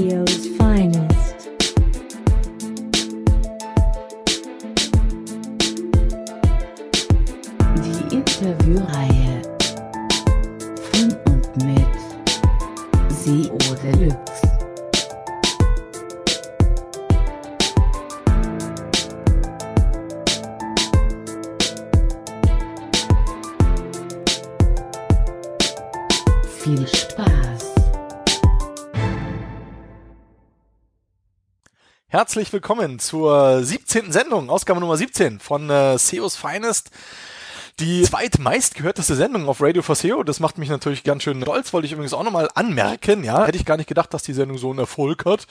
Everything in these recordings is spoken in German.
CEO's Herzlich willkommen zur 17. Sendung, Ausgabe Nummer 17 von äh, SEO's Finest. Die zweitmeistgehörteste Sendung auf Radio for SEO. Das macht mich natürlich ganz schön stolz. Wollte ich übrigens auch nochmal anmerken. Ja, hätte ich gar nicht gedacht, dass die Sendung so einen Erfolg hat.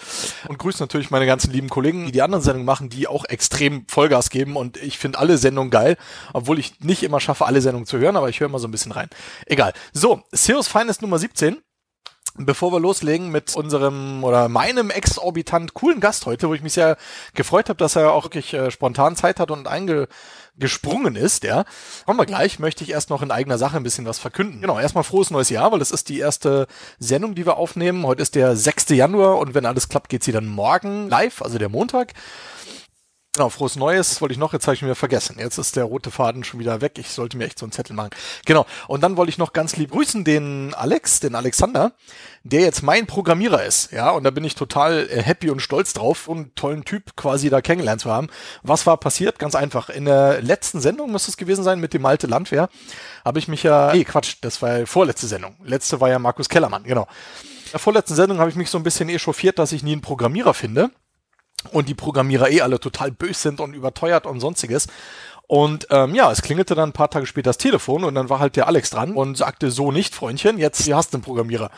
Und grüße natürlich meine ganzen lieben Kollegen, die die anderen Sendungen machen, die auch extrem Vollgas geben. Und ich finde alle Sendungen geil, obwohl ich nicht immer schaffe, alle Sendungen zu hören, aber ich höre mal so ein bisschen rein. Egal. So, SEO's Finest Nummer 17. Bevor wir loslegen mit unserem oder meinem exorbitant coolen Gast heute, wo ich mich sehr gefreut habe, dass er auch wirklich äh, spontan Zeit hat und eingesprungen ist, ja, kommen wir gleich, möchte ich erst noch in eigener Sache ein bisschen was verkünden. Genau, erstmal frohes neues Jahr, weil das ist die erste Sendung, die wir aufnehmen. Heute ist der 6. Januar und wenn alles klappt, geht sie dann morgen live, also der Montag. Genau, frohes Neues wollte ich noch, jetzt habe ich mir vergessen. Jetzt ist der rote Faden schon wieder weg. Ich sollte mir echt so einen Zettel machen. Genau, und dann wollte ich noch ganz lieb grüßen den Alex, den Alexander, der jetzt mein Programmierer ist. Ja, und da bin ich total äh, happy und stolz drauf und einen tollen Typ quasi da kennengelernt zu haben. Was war passiert? Ganz einfach. In der letzten Sendung müsste es gewesen sein mit dem Malte Landwehr, habe ich mich ja, nee, Quatsch, das war ja vorletzte Sendung. Letzte war ja Markus Kellermann, genau. In der vorletzten Sendung habe ich mich so ein bisschen echauffiert, dass ich nie einen Programmierer finde und die Programmierer eh alle total böse sind und überteuert und sonstiges. Und ähm, ja, es klingelte dann ein paar Tage später das Telefon und dann war halt der Alex dran und sagte, so nicht, Freundchen, jetzt hier hast du einen Programmierer.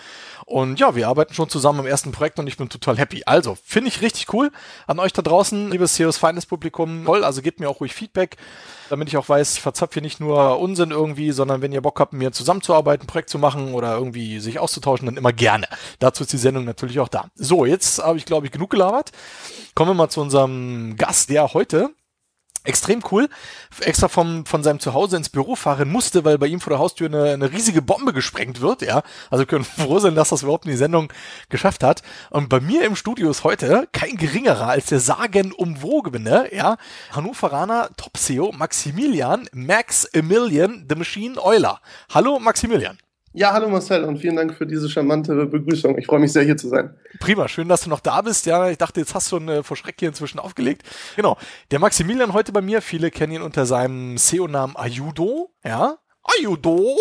Und ja, wir arbeiten schon zusammen im ersten Projekt und ich bin total happy. Also, finde ich richtig cool an euch da draußen, liebes CEOs Feines Publikum. Toll, also gebt mir auch ruhig Feedback, damit ich auch weiß, ich verzapfe hier nicht nur Unsinn irgendwie, sondern wenn ihr Bock habt, mir zusammenzuarbeiten, ein Projekt zu machen oder irgendwie sich auszutauschen, dann immer gerne. Dazu ist die Sendung natürlich auch da. So, jetzt habe ich, glaube ich, genug gelabert. Kommen wir mal zu unserem Gast, der heute extrem cool, extra vom, von seinem Zuhause ins Büro fahren musste, weil bei ihm vor der Haustür eine, eine riesige Bombe gesprengt wird, ja. Also können froh sein, dass das überhaupt in die Sendung geschafft hat. Und bei mir im Studio ist heute kein geringerer als der sagenumwogene, ja, Hannoveraner Top-SEO Maximilian Max Emilian The Machine Euler. Hallo Maximilian. Ja, hallo Marcel und vielen Dank für diese charmante Begrüßung. Ich freue mich sehr, hier zu sein. Prima, schön, dass du noch da bist. Ja, ich dachte, jetzt hast du äh, vor Schreck hier inzwischen aufgelegt. Genau, der Maximilian heute bei mir. Viele kennen ihn unter seinem SEO-Namen Ayudo. Ja, Ayudo,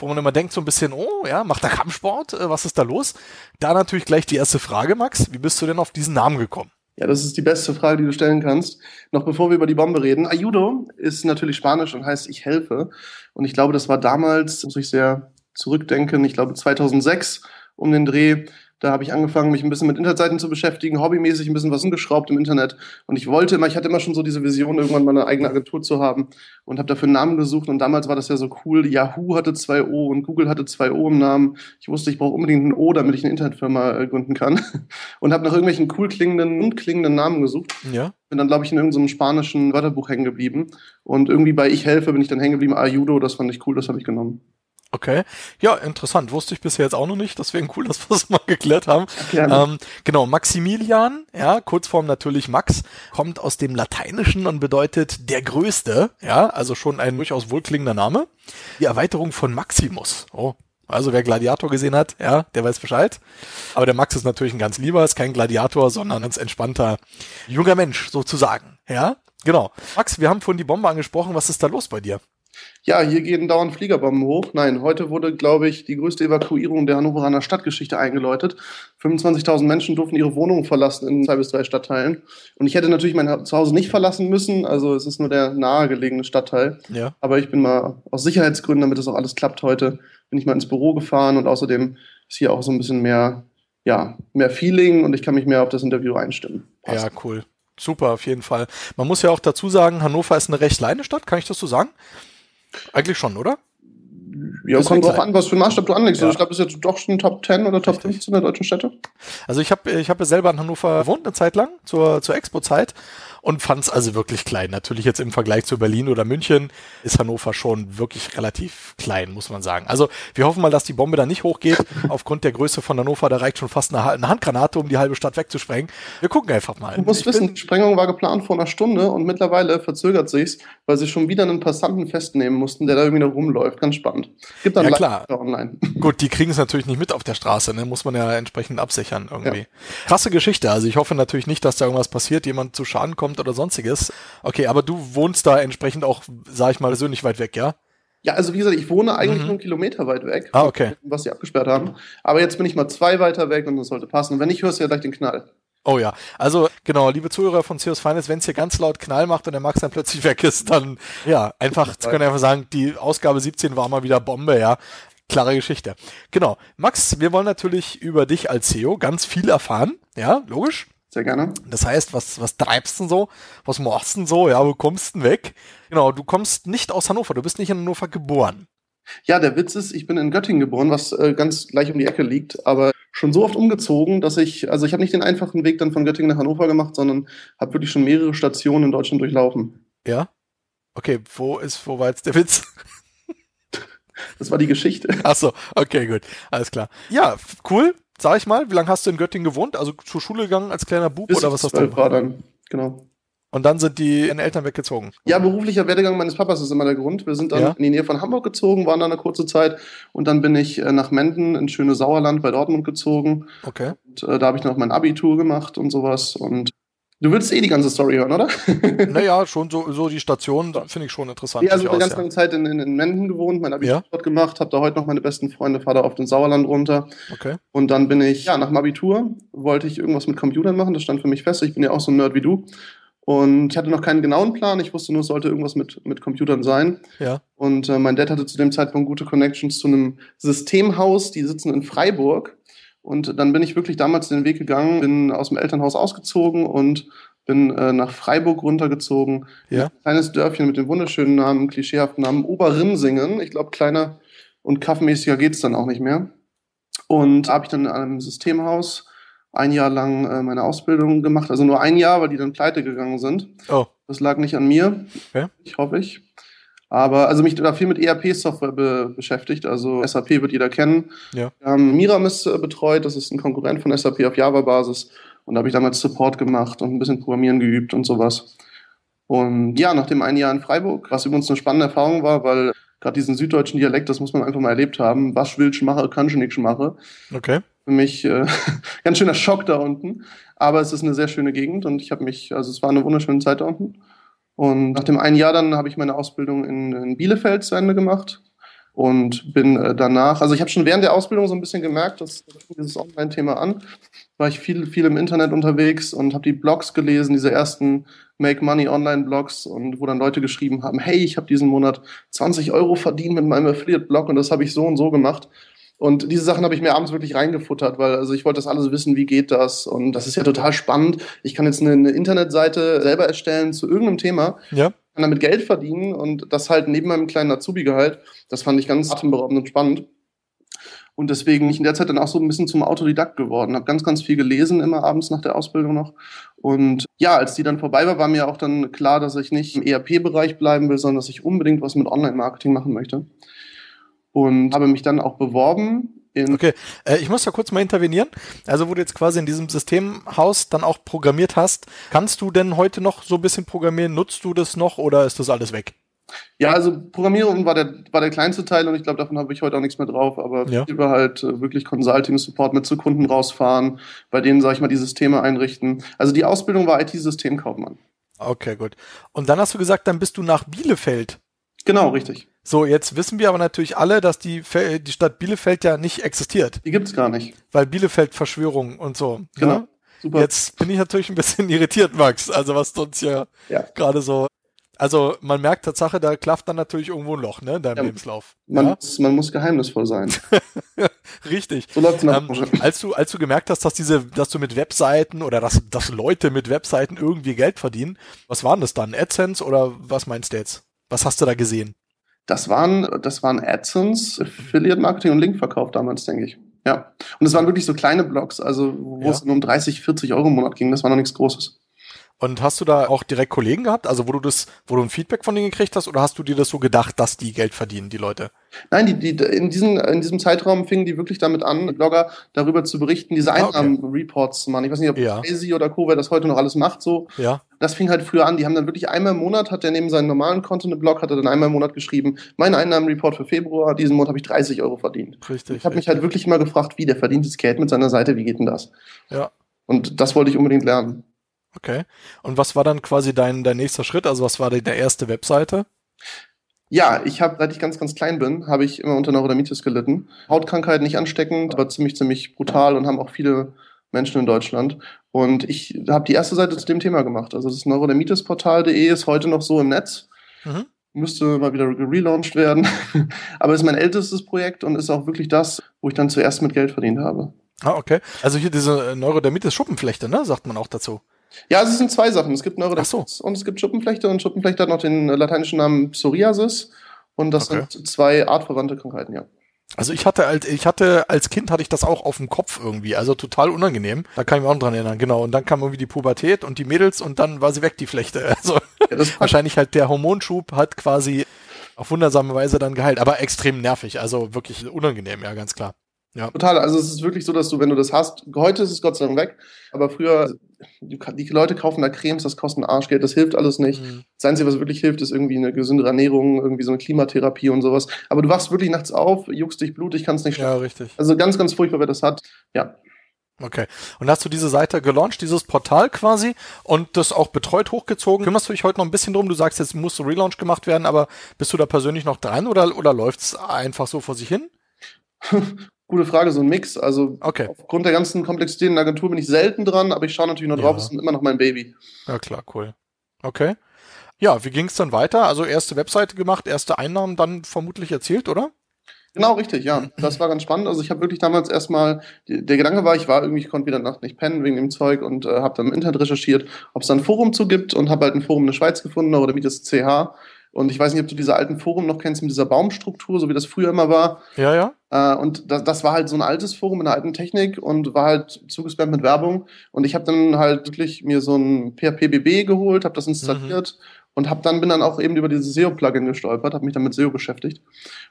wo man immer denkt so ein bisschen, oh, ja, macht er Kampfsport? Äh, was ist da los? Da natürlich gleich die erste Frage, Max. Wie bist du denn auf diesen Namen gekommen? Ja, das ist die beste Frage, die du stellen kannst. Noch bevor wir über die Bombe reden. Ayudo ist natürlich Spanisch und heißt ich helfe. Und ich glaube, das war damals, muss ich sehr zurückdenken, ich glaube 2006 um den Dreh. Da habe ich angefangen, mich ein bisschen mit Internetseiten zu beschäftigen, hobbymäßig ein bisschen was umgeschraubt im Internet. Und ich wollte immer, ich hatte immer schon so diese Vision, irgendwann mal eine eigene Agentur zu haben und habe dafür einen Namen gesucht. Und damals war das ja so cool. Yahoo hatte zwei O und Google hatte zwei O im Namen. Ich wusste, ich brauche unbedingt ein O, damit ich eine Internetfirma äh, gründen kann. Und habe nach irgendwelchen cool klingenden und klingenden Namen gesucht. Ja. Bin dann, glaube ich, in irgendeinem spanischen Wörterbuch hängen geblieben. Und irgendwie bei Ich helfe bin ich dann hängen geblieben. Ayudo, das fand ich cool, das habe ich genommen. Okay, ja, interessant. Wusste ich bisher jetzt auch noch nicht. Deswegen cool, dass wir es mal geklärt haben. Ähm, genau, Maximilian, ja, Kurzform natürlich Max, kommt aus dem Lateinischen und bedeutet der Größte. Ja, also schon ein durchaus wohlklingender Name. Die Erweiterung von Maximus. Oh, also wer Gladiator gesehen hat, ja, der weiß Bescheid. Aber der Max ist natürlich ein ganz lieber, ist kein Gladiator, sondern ein ganz entspannter junger Mensch sozusagen. Ja, genau. Max, wir haben vorhin die Bombe angesprochen. Was ist da los bei dir? Ja, hier gehen dauernd Fliegerbomben hoch. Nein, heute wurde, glaube ich, die größte Evakuierung der Hannoveraner Stadtgeschichte eingeläutet. 25.000 Menschen durften ihre Wohnungen verlassen in zwei bis drei Stadtteilen. Und ich hätte natürlich mein Zuhause nicht verlassen müssen. Also es ist nur der nahegelegene Stadtteil. Ja. Aber ich bin mal aus Sicherheitsgründen, damit es auch alles klappt heute, bin ich mal ins Büro gefahren und außerdem ist hier auch so ein bisschen mehr, ja, mehr Feeling und ich kann mich mehr auf das Interview einstimmen. Passt. Ja, cool. Super, auf jeden Fall. Man muss ja auch dazu sagen, Hannover ist eine recht kleine Stadt, kann ich das so sagen? Eigentlich schon, oder? Ja, kommt drauf an, was für einen Maßstab du anlegst. Ja. Also ich glaube, es ist jetzt doch schon Top 10 oder Top Richtig. 15 der deutschen Städte. Also ich habe ich hab ja selber in Hannover gewohnt eine Zeit lang, zur, zur Expo-Zeit. Und fand es also wirklich klein. Natürlich jetzt im Vergleich zu Berlin oder München ist Hannover schon wirklich relativ klein, muss man sagen. Also wir hoffen mal, dass die Bombe da nicht hochgeht. Aufgrund der Größe von Hannover, da reicht schon fast eine, eine Handgranate, um die halbe Stadt wegzusprengen. Wir gucken einfach mal. Du musst Ich wissen, die Sprengung war geplant vor einer Stunde und mittlerweile verzögert sich's, weil sie schon wieder einen Passanten festnehmen mussten, der da irgendwie noch rumläuft. Ganz spannend. Gibt dann Ja, klar. online. Gut, die kriegen es natürlich nicht mit auf der Straße, ne? muss man ja entsprechend absichern irgendwie. Krasse Geschichte, also ich hoffe natürlich nicht, dass da irgendwas passiert, jemand zu Schaden kommt oder sonstiges. Okay, aber du wohnst da entsprechend auch, sag ich mal, persönlich weit weg, ja? Ja, also wie gesagt, ich wohne eigentlich Mhm. nur einen Kilometer weit weg, Ah, okay. was sie abgesperrt haben. Aber jetzt bin ich mal zwei weiter weg und das sollte passen. Und wenn nicht, hörst du ja gleich den Knall. Oh ja, also genau, liebe Zuhörer von Seos Finest, wenn es hier ganz laut Knall macht und der Max dann plötzlich weg ist, dann ja, einfach, können einfach sagen, die Ausgabe 17 war mal wieder Bombe, ja. Klare Geschichte. Genau. Max, wir wollen natürlich über dich als CEO ganz viel erfahren, ja, logisch. Sehr gerne. Das heißt, was, was treibst denn so? Was machst denn so? Ja, wo kommst denn weg? Genau, du kommst nicht aus Hannover, du bist nicht in Hannover geboren. Ja, der Witz ist, ich bin in Göttingen geboren, was äh, ganz gleich um die Ecke liegt, aber schon so oft umgezogen, dass ich, also ich habe nicht den einfachen Weg dann von Göttingen nach Hannover gemacht, sondern habe wirklich schon mehrere Stationen in Deutschland durchlaufen. Ja? Okay, wo ist, wo war jetzt der Witz? Das war die Geschichte. Ach so, okay, gut, alles klar. Ja, cool, sag ich mal. Wie lange hast du in Göttingen gewohnt? Also zur Schule gegangen als kleiner Bub Bis oder was hast du war dann, genau. Und dann sind die deine Eltern weggezogen. Ja, beruflicher Werdegang meines Papas ist immer der Grund. Wir sind dann Ja. in die Nähe von Hamburg gezogen, waren da eine kurze Zeit und dann bin ich äh, nach Menden ins schöne Sauerland bei Dortmund gezogen. Okay. Und, äh, da habe ich noch mein Abitur gemacht und sowas. Und du willst eh die ganze Story hören, oder? Naja, schon so, so die Station finde ich schon interessant. Ja, also eine durchaus, ganz lange Zeit in, in, in Menden gewohnt, mein Abitur Ja. dort gemacht, habe da heute noch meine besten Freunde, fahre da auf den Sauerland runter. Okay. Und dann bin ich, ja, nach dem Abitur wollte ich irgendwas mit Computern machen, das stand für mich fest. Ich bin ja auch so ein Nerd wie du. Und ich hatte noch keinen genauen Plan, ich wusste nur, es sollte irgendwas mit, mit Computern sein. Ja. Und äh, mein Dad hatte zu dem Zeitpunkt gute Connections zu einem Systemhaus, die sitzen in Freiburg. Und dann bin ich wirklich damals den Weg gegangen, bin aus dem Elternhaus ausgezogen und bin äh, nach Freiburg runtergezogen. Ja. Ein kleines Dörfchen mit dem wunderschönen Namen, klischeehaften Namen Oberrimsingen. Ich glaube, kleiner und kaffeemäßiger geht's dann auch nicht mehr. Und habe ich dann in einem Systemhaus ein Jahr lang äh, meine Ausbildung gemacht. Also nur ein Jahr, weil die dann pleite gegangen sind. Oh, Das lag nicht an mir. Okay. Ich hoffe ich. Aber also mich da viel mit ERP-Software be beschäftigt. Also SAP wird jeder kennen. Ja. Wir haben Miramis äh, betreut, das ist ein Konkurrent von SAP auf Java-Basis. Und da habe ich damals Support gemacht und ein bisschen Programmieren geübt und sowas. Und ja, nach dem einen Jahr in Freiburg, was übrigens eine spannende Erfahrung war, weil gerade diesen süddeutschen Dialekt, das muss man einfach mal erlebt haben. Was willst du machen, kannst du nicht machen okay. für mich äh, ganz schöner Schock da unten. Aber es ist eine sehr schöne Gegend und ich habe mich, also es war eine wunderschöne Zeit da unten. Und nach dem einen Jahr dann habe ich meine Ausbildung in, in Bielefeld zu Ende gemacht und bin äh, danach, also ich habe schon während der Ausbildung so ein bisschen gemerkt, dass dieses Online-Thema an, war ich viel, viel im Internet unterwegs und habe die Blogs gelesen, diese ersten Make Money Online-Blogs und wo dann Leute geschrieben haben, hey, ich habe diesen Monat 20 Euro verdient mit meinem Affiliate-Blog und das habe ich so und so gemacht. Und diese Sachen habe ich mir abends wirklich reingefuttert, weil also ich wollte das alles wissen, wie geht das? Und das ist ja total spannend. Ich kann jetzt eine, eine Internetseite selber erstellen zu irgendeinem Thema, Ja. kann damit Geld verdienen und das halt neben meinem kleinen Azubi-Gehalt. Das fand ich ganz atemberaubend und spannend. Und deswegen bin ich in der Zeit dann auch so ein bisschen zum Autodidakt geworden. Habe ganz, ganz viel gelesen, immer abends nach der Ausbildung noch. Und ja, als die dann vorbei war, war mir auch dann klar, dass ich nicht im ERP-Bereich bleiben will, sondern dass ich unbedingt was mit Online-Marketing machen möchte. Und habe mich dann auch beworben Okay, äh, ich muss da kurz mal intervenieren. Also, wo du jetzt quasi in diesem Systemhaus dann auch programmiert hast, kannst du denn heute noch so ein bisschen programmieren? Nutzt du das noch oder ist das alles weg? Ja, also Programmierung war der, war der kleinste Teil und ich glaube, davon habe ich heute auch nichts mehr drauf. Aber Ja. über halt äh, wirklich Consulting-Support mit zu Kunden rausfahren, bei denen, sage ich mal, die Systeme einrichten. Also die Ausbildung war IT-Systemkaufmann. Okay, gut. Und dann hast du gesagt, dann bist du nach Bielefeld. Genau, richtig. So, jetzt wissen wir aber natürlich alle, dass die, die Stadt Bielefeld ja nicht existiert, Die gibt's gar nicht. weil Bielefeld Verschwörung und so. Genau. Ne? Super. Jetzt bin ich natürlich ein bisschen irritiert, Max. Also was du uns ja, Ja. gerade so. Also man merkt Tatsache, da klafft dann natürlich irgendwo ein Loch, ne, in deinem Ja. Lebenslauf. Man, ja? muss, man muss geheimnisvoll sein. Richtig. So läuft's Ähm, als du, als du gemerkt hast, dass diese, dass du mit Webseiten oder dass, dass Leute mit Webseiten irgendwie Geld verdienen, was waren das dann? AdSense oder was meinst du jetzt? Was hast du da gesehen? Das waren, das waren AdSense, Affiliate Marketing und Linkverkauf damals, denke ich. Ja. Und es waren wirklich so kleine Blogs, also wo Ja. es nur um 30, 40 Euro im Monat ging. Das war noch nichts Großes. Und hast du da auch direkt Kollegen gehabt, also wo du das, wo du ein Feedback von denen gekriegt hast, oder hast du dir das so gedacht, dass die Geld verdienen, die Leute? Nein, die, die, in, diesen, in diesem Zeitraum fingen die wirklich damit an, Blogger darüber zu berichten, diese Ah. Einnahmen-Reports zu machen. Ich weiß nicht, ob Ja. Crazy oder Co., wer das heute noch alles macht, so. Ja. Das fing halt früher an. Die haben dann wirklich einmal im Monat, hat der neben seinem normalen Content im Blog, hat er dann einmal im Monat geschrieben, mein Einnahmenreport für Februar, diesen Monat habe ich 30 Euro verdient. Richtig. Ich habe mich halt wirklich immer gefragt, wie, der verdient das Geld mit seiner Seite, wie geht denn das? Ja. Und das wollte ich unbedingt lernen. Okay. Und was war dann quasi dein, dein nächster Schritt? Also was war deine erste Webseite? Ja, ich habe, seit ich ganz, ganz klein bin, habe ich immer unter Neurodermitis gelitten. Hautkrankheit nicht ansteckend, aber ziemlich, ziemlich brutal und haben auch viele Menschen in Deutschland. Und ich habe die erste Seite zu dem Thema gemacht. Also das neurodermitisportal.de ist heute noch so im Netz. Mhm. Müsste mal wieder relaunched werden. aber ist mein ältestes Projekt und ist auch wirklich das, wo ich dann zuerst mit Geld verdient habe. Ah, okay. Also hier diese äh, Neurodermitis Schuppenflechte, ne? Sagt man auch dazu. Ja, es sind zwei Sachen. Es gibt Neurodermitis so. und es gibt Schuppenflechte und Schuppenflechte hat noch den lateinischen Namen Psoriasis. Und das Okay. sind zwei artverwandte Krankheiten, ja. Also ich hatte als ich hatte als Kind hatte ich das auch auf dem Kopf irgendwie, also total unangenehm. Da kann ich mich auch noch dran erinnern, genau. Und dann kam irgendwie die Pubertät und die Mädels und dann war sie weg die Flechte. Also ja wahrscheinlich halt der Hormonschub hat quasi auf wundersame Weise dann geheilt, aber extrem nervig, also wirklich unangenehm, ja ganz klar. Total, also es ist wirklich so, dass du, wenn du das hast, heute ist es Gott sei Dank weg, aber früher, die Leute kaufen da Cremes, das kostet Arschgeld, das hilft alles nicht. Mhm. Das Einzige, was wirklich hilft, ist irgendwie eine gesündere Ernährung, irgendwie so eine Klimatherapie und sowas. Aber du wachst wirklich nachts auf, juckst dich blutig, kannst nicht schlafen. Ja, richtig. Also ganz, ganz furchtbar, wer das hat. Ja, Okay. Und hast du diese Seite gelauncht, dieses Portal quasi und das auch betreut hochgezogen? Kümmerst du dich heute noch ein bisschen drum? Du sagst, jetzt muss so Relaunch gemacht werden, aber bist du da persönlich noch dran oder, oder läuft's einfach so vor sich hin? gute Frage, so ein Mix. Also Okay. aufgrund der ganzen Komplexität in der Agentur bin ich selten dran, aber ich schaue natürlich noch drauf, es ist immer noch mein Baby. Ja, klar, cool. Okay. Ja, wie ging's dann weiter? Also erste Webseite gemacht, erste Einnahmen dann vermutlich erzielt, oder? Genau, richtig, ja. Das war ganz spannend. Also ich habe wirklich damals erstmal, der Gedanke war, ich war irgendwie, ich konnte wieder Nacht nicht pennen wegen dem Zeug und äh, habe dann im Internet recherchiert, ob es da ein Forum zu gibt und habe halt ein Forum in der Schweiz gefunden, oder wie das CH. Und ich weiß nicht, ob du diese alten Forum noch kennst mit dieser Baumstruktur, so wie das früher immer war. Ja, ja. Äh, und das, das war halt so ein altes Forum in der alten Technik und war halt zugespammt mit Werbung. Und ich habe dann halt wirklich mir so ein PHP-BB geholt, habe das installiert und habe dann bin dann auch eben über dieses SEO-Plugin gestolpert, habe mich dann mit SEO beschäftigt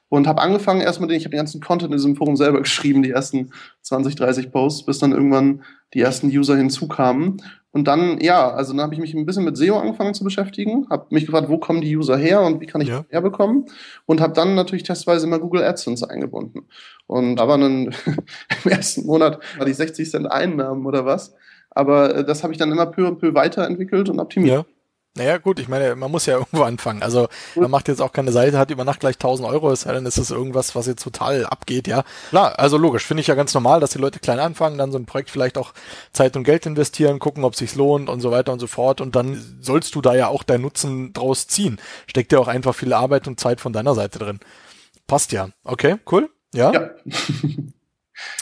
und habe angefangen erstmal den, ich habe den ganzen Content in diesem Forum selber geschrieben, die ersten 20, 30 Posts, bis dann irgendwann die ersten User hinzukamen. Und dann, ja, also dann habe ich mich ein bisschen mit SEO angefangen zu beschäftigen, habe mich gefragt, wo kommen die User her und wie kann ich Ja. die herbekommen und habe dann natürlich testweise immer Google AdSense eingebunden. Und da waren dann im ersten Monat war die 60 Cent Einnahmen oder was. Aber äh, das habe ich dann immer peu und peu weiterentwickelt und optimiert. Ja. Naja, gut, ich meine, man muss ja irgendwo anfangen. Also, man macht jetzt auch keine Seite, hat über Nacht gleich 1000 Euro, es sei denn, ist das irgendwas, was jetzt total abgeht, ja. Klar, also logisch, finde ich ja ganz normal, dass die Leute klein anfangen, dann so ein Projekt vielleicht auch Zeit und Geld investieren, gucken, ob sich's lohnt und so weiter und so fort. Und dann sollst du da ja auch deinen Nutzen draus ziehen. Steckt ja auch einfach viel Arbeit und Zeit von deiner Seite drin. Passt ja. Okay, cool. Ja. Ja.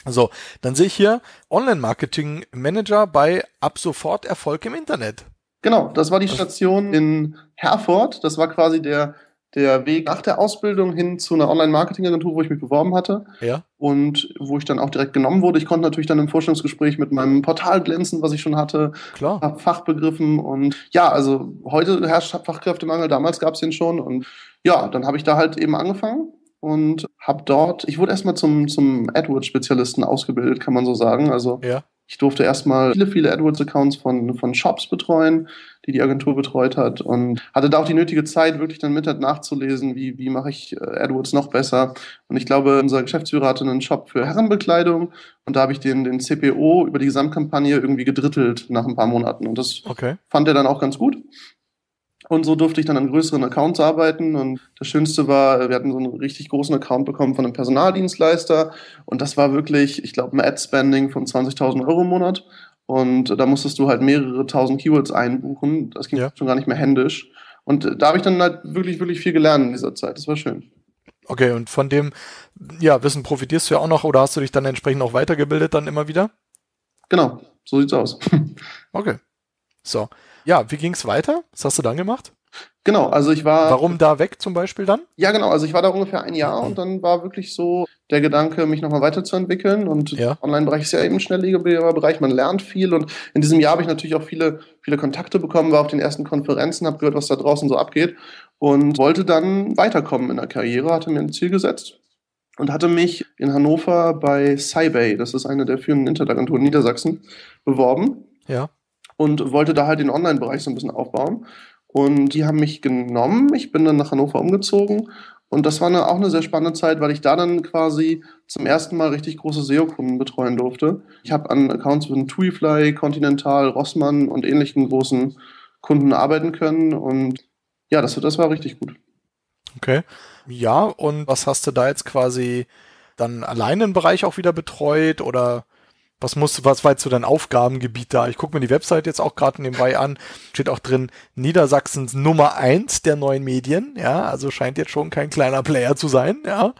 So, dann sehe ich hier Online-Marketing Manager bei Ab sofort Erfolg im Internet. Genau, das war die Station in Herford. Das war quasi der, der Weg nach der Ausbildung hin zu einer Online-Marketing-Agentur, wo ich mich beworben hatte Ja. und wo ich dann auch direkt genommen wurde. Ich konnte natürlich dann im Vorstellungsgespräch mit meinem Portal glänzen, was ich schon hatte, Klar. hab Fachbegriffen und ja, also heute herrscht Fachkräftemangel, damals gab es den schon und ja, dann habe ich da halt eben angefangen und habe dort, ich wurde erstmal zum, zum AdWords-Spezialisten ausgebildet, kann man so sagen. Also Ja. Ich durfte erstmal viele, viele AdWords-Accounts von, von Shops betreuen, die die Agentur betreut hat und hatte da auch die nötige Zeit, wirklich dann mit nachzulesen, wie, wie mache ich äh, AdWords noch besser. Und ich glaube, unser Geschäftsführer hatte einen Shop für Herrenbekleidung und da habe ich den, den CPO über die Gesamtkampagne irgendwie gedrittelt nach ein paar Monaten und das Okay. fand er dann auch ganz gut. Und so durfte ich dann an größeren Accounts arbeiten. Und das Schönste war, wir hatten so einen richtig großen Account bekommen von einem Personaldienstleister. Und das war wirklich, ich glaube, ein Ad-Spending von 20.000 Euro im Monat. Und da musstest du halt mehrere tausend Keywords einbuchen. Das ging Ja. schon gar nicht mehr händisch. Und da habe ich dann halt wirklich, wirklich viel gelernt in dieser Zeit. Das war schön. Okay, und von dem ja, Wissen profitierst du ja auch noch oder hast du dich dann entsprechend auch weitergebildet dann immer wieder? Genau, so sieht's aus. Okay. So. Ja, wie ging's weiter? Was hast du dann gemacht? Genau, also ich war. Warum da weg zum Beispiel dann? Ja, genau. Also ich war da ungefähr ein Jahr und dann war wirklich so der Gedanke, mich nochmal weiterzuentwickeln. Und Ja. Online-Bereich ist ja eben ein schnelllebiger Bereich, man lernt viel. Und in diesem Jahr habe ich natürlich auch viele, viele Kontakte bekommen, war auf den ersten Konferenzen, habe gehört, was da draußen so abgeht und wollte dann weiterkommen in der Karriere, hatte mir ein Ziel gesetzt und hatte mich in Hannover bei Sybay, das ist eine der führenden Internetagenturen in Niedersachsen, beworben Ja. Und wollte da halt den Online-Bereich so ein bisschen aufbauen. Und die haben mich genommen. Ich bin dann nach Hannover umgezogen. Und das war eine, auch eine sehr spannende Zeit, weil ich da dann quasi zum ersten Mal richtig große SEO-Kunden betreuen durfte. Ich habe an Accounts von TuiFly, Continental, Rossmann und ähnlichen großen Kunden arbeiten können. Und ja, das, das war richtig gut. Okay. Ja, und was hast du da jetzt quasi dann alleine im Bereich auch wieder betreut oder was musst was war jetzt so dein Aufgabengebiet da? Ich gucke mir die Website jetzt auch gerade nebenbei an. Steht auch drin, Niedersachsens Nummer eins der neuen Medien. Ja, also scheint jetzt schon kein kleiner Player zu sein. Ja,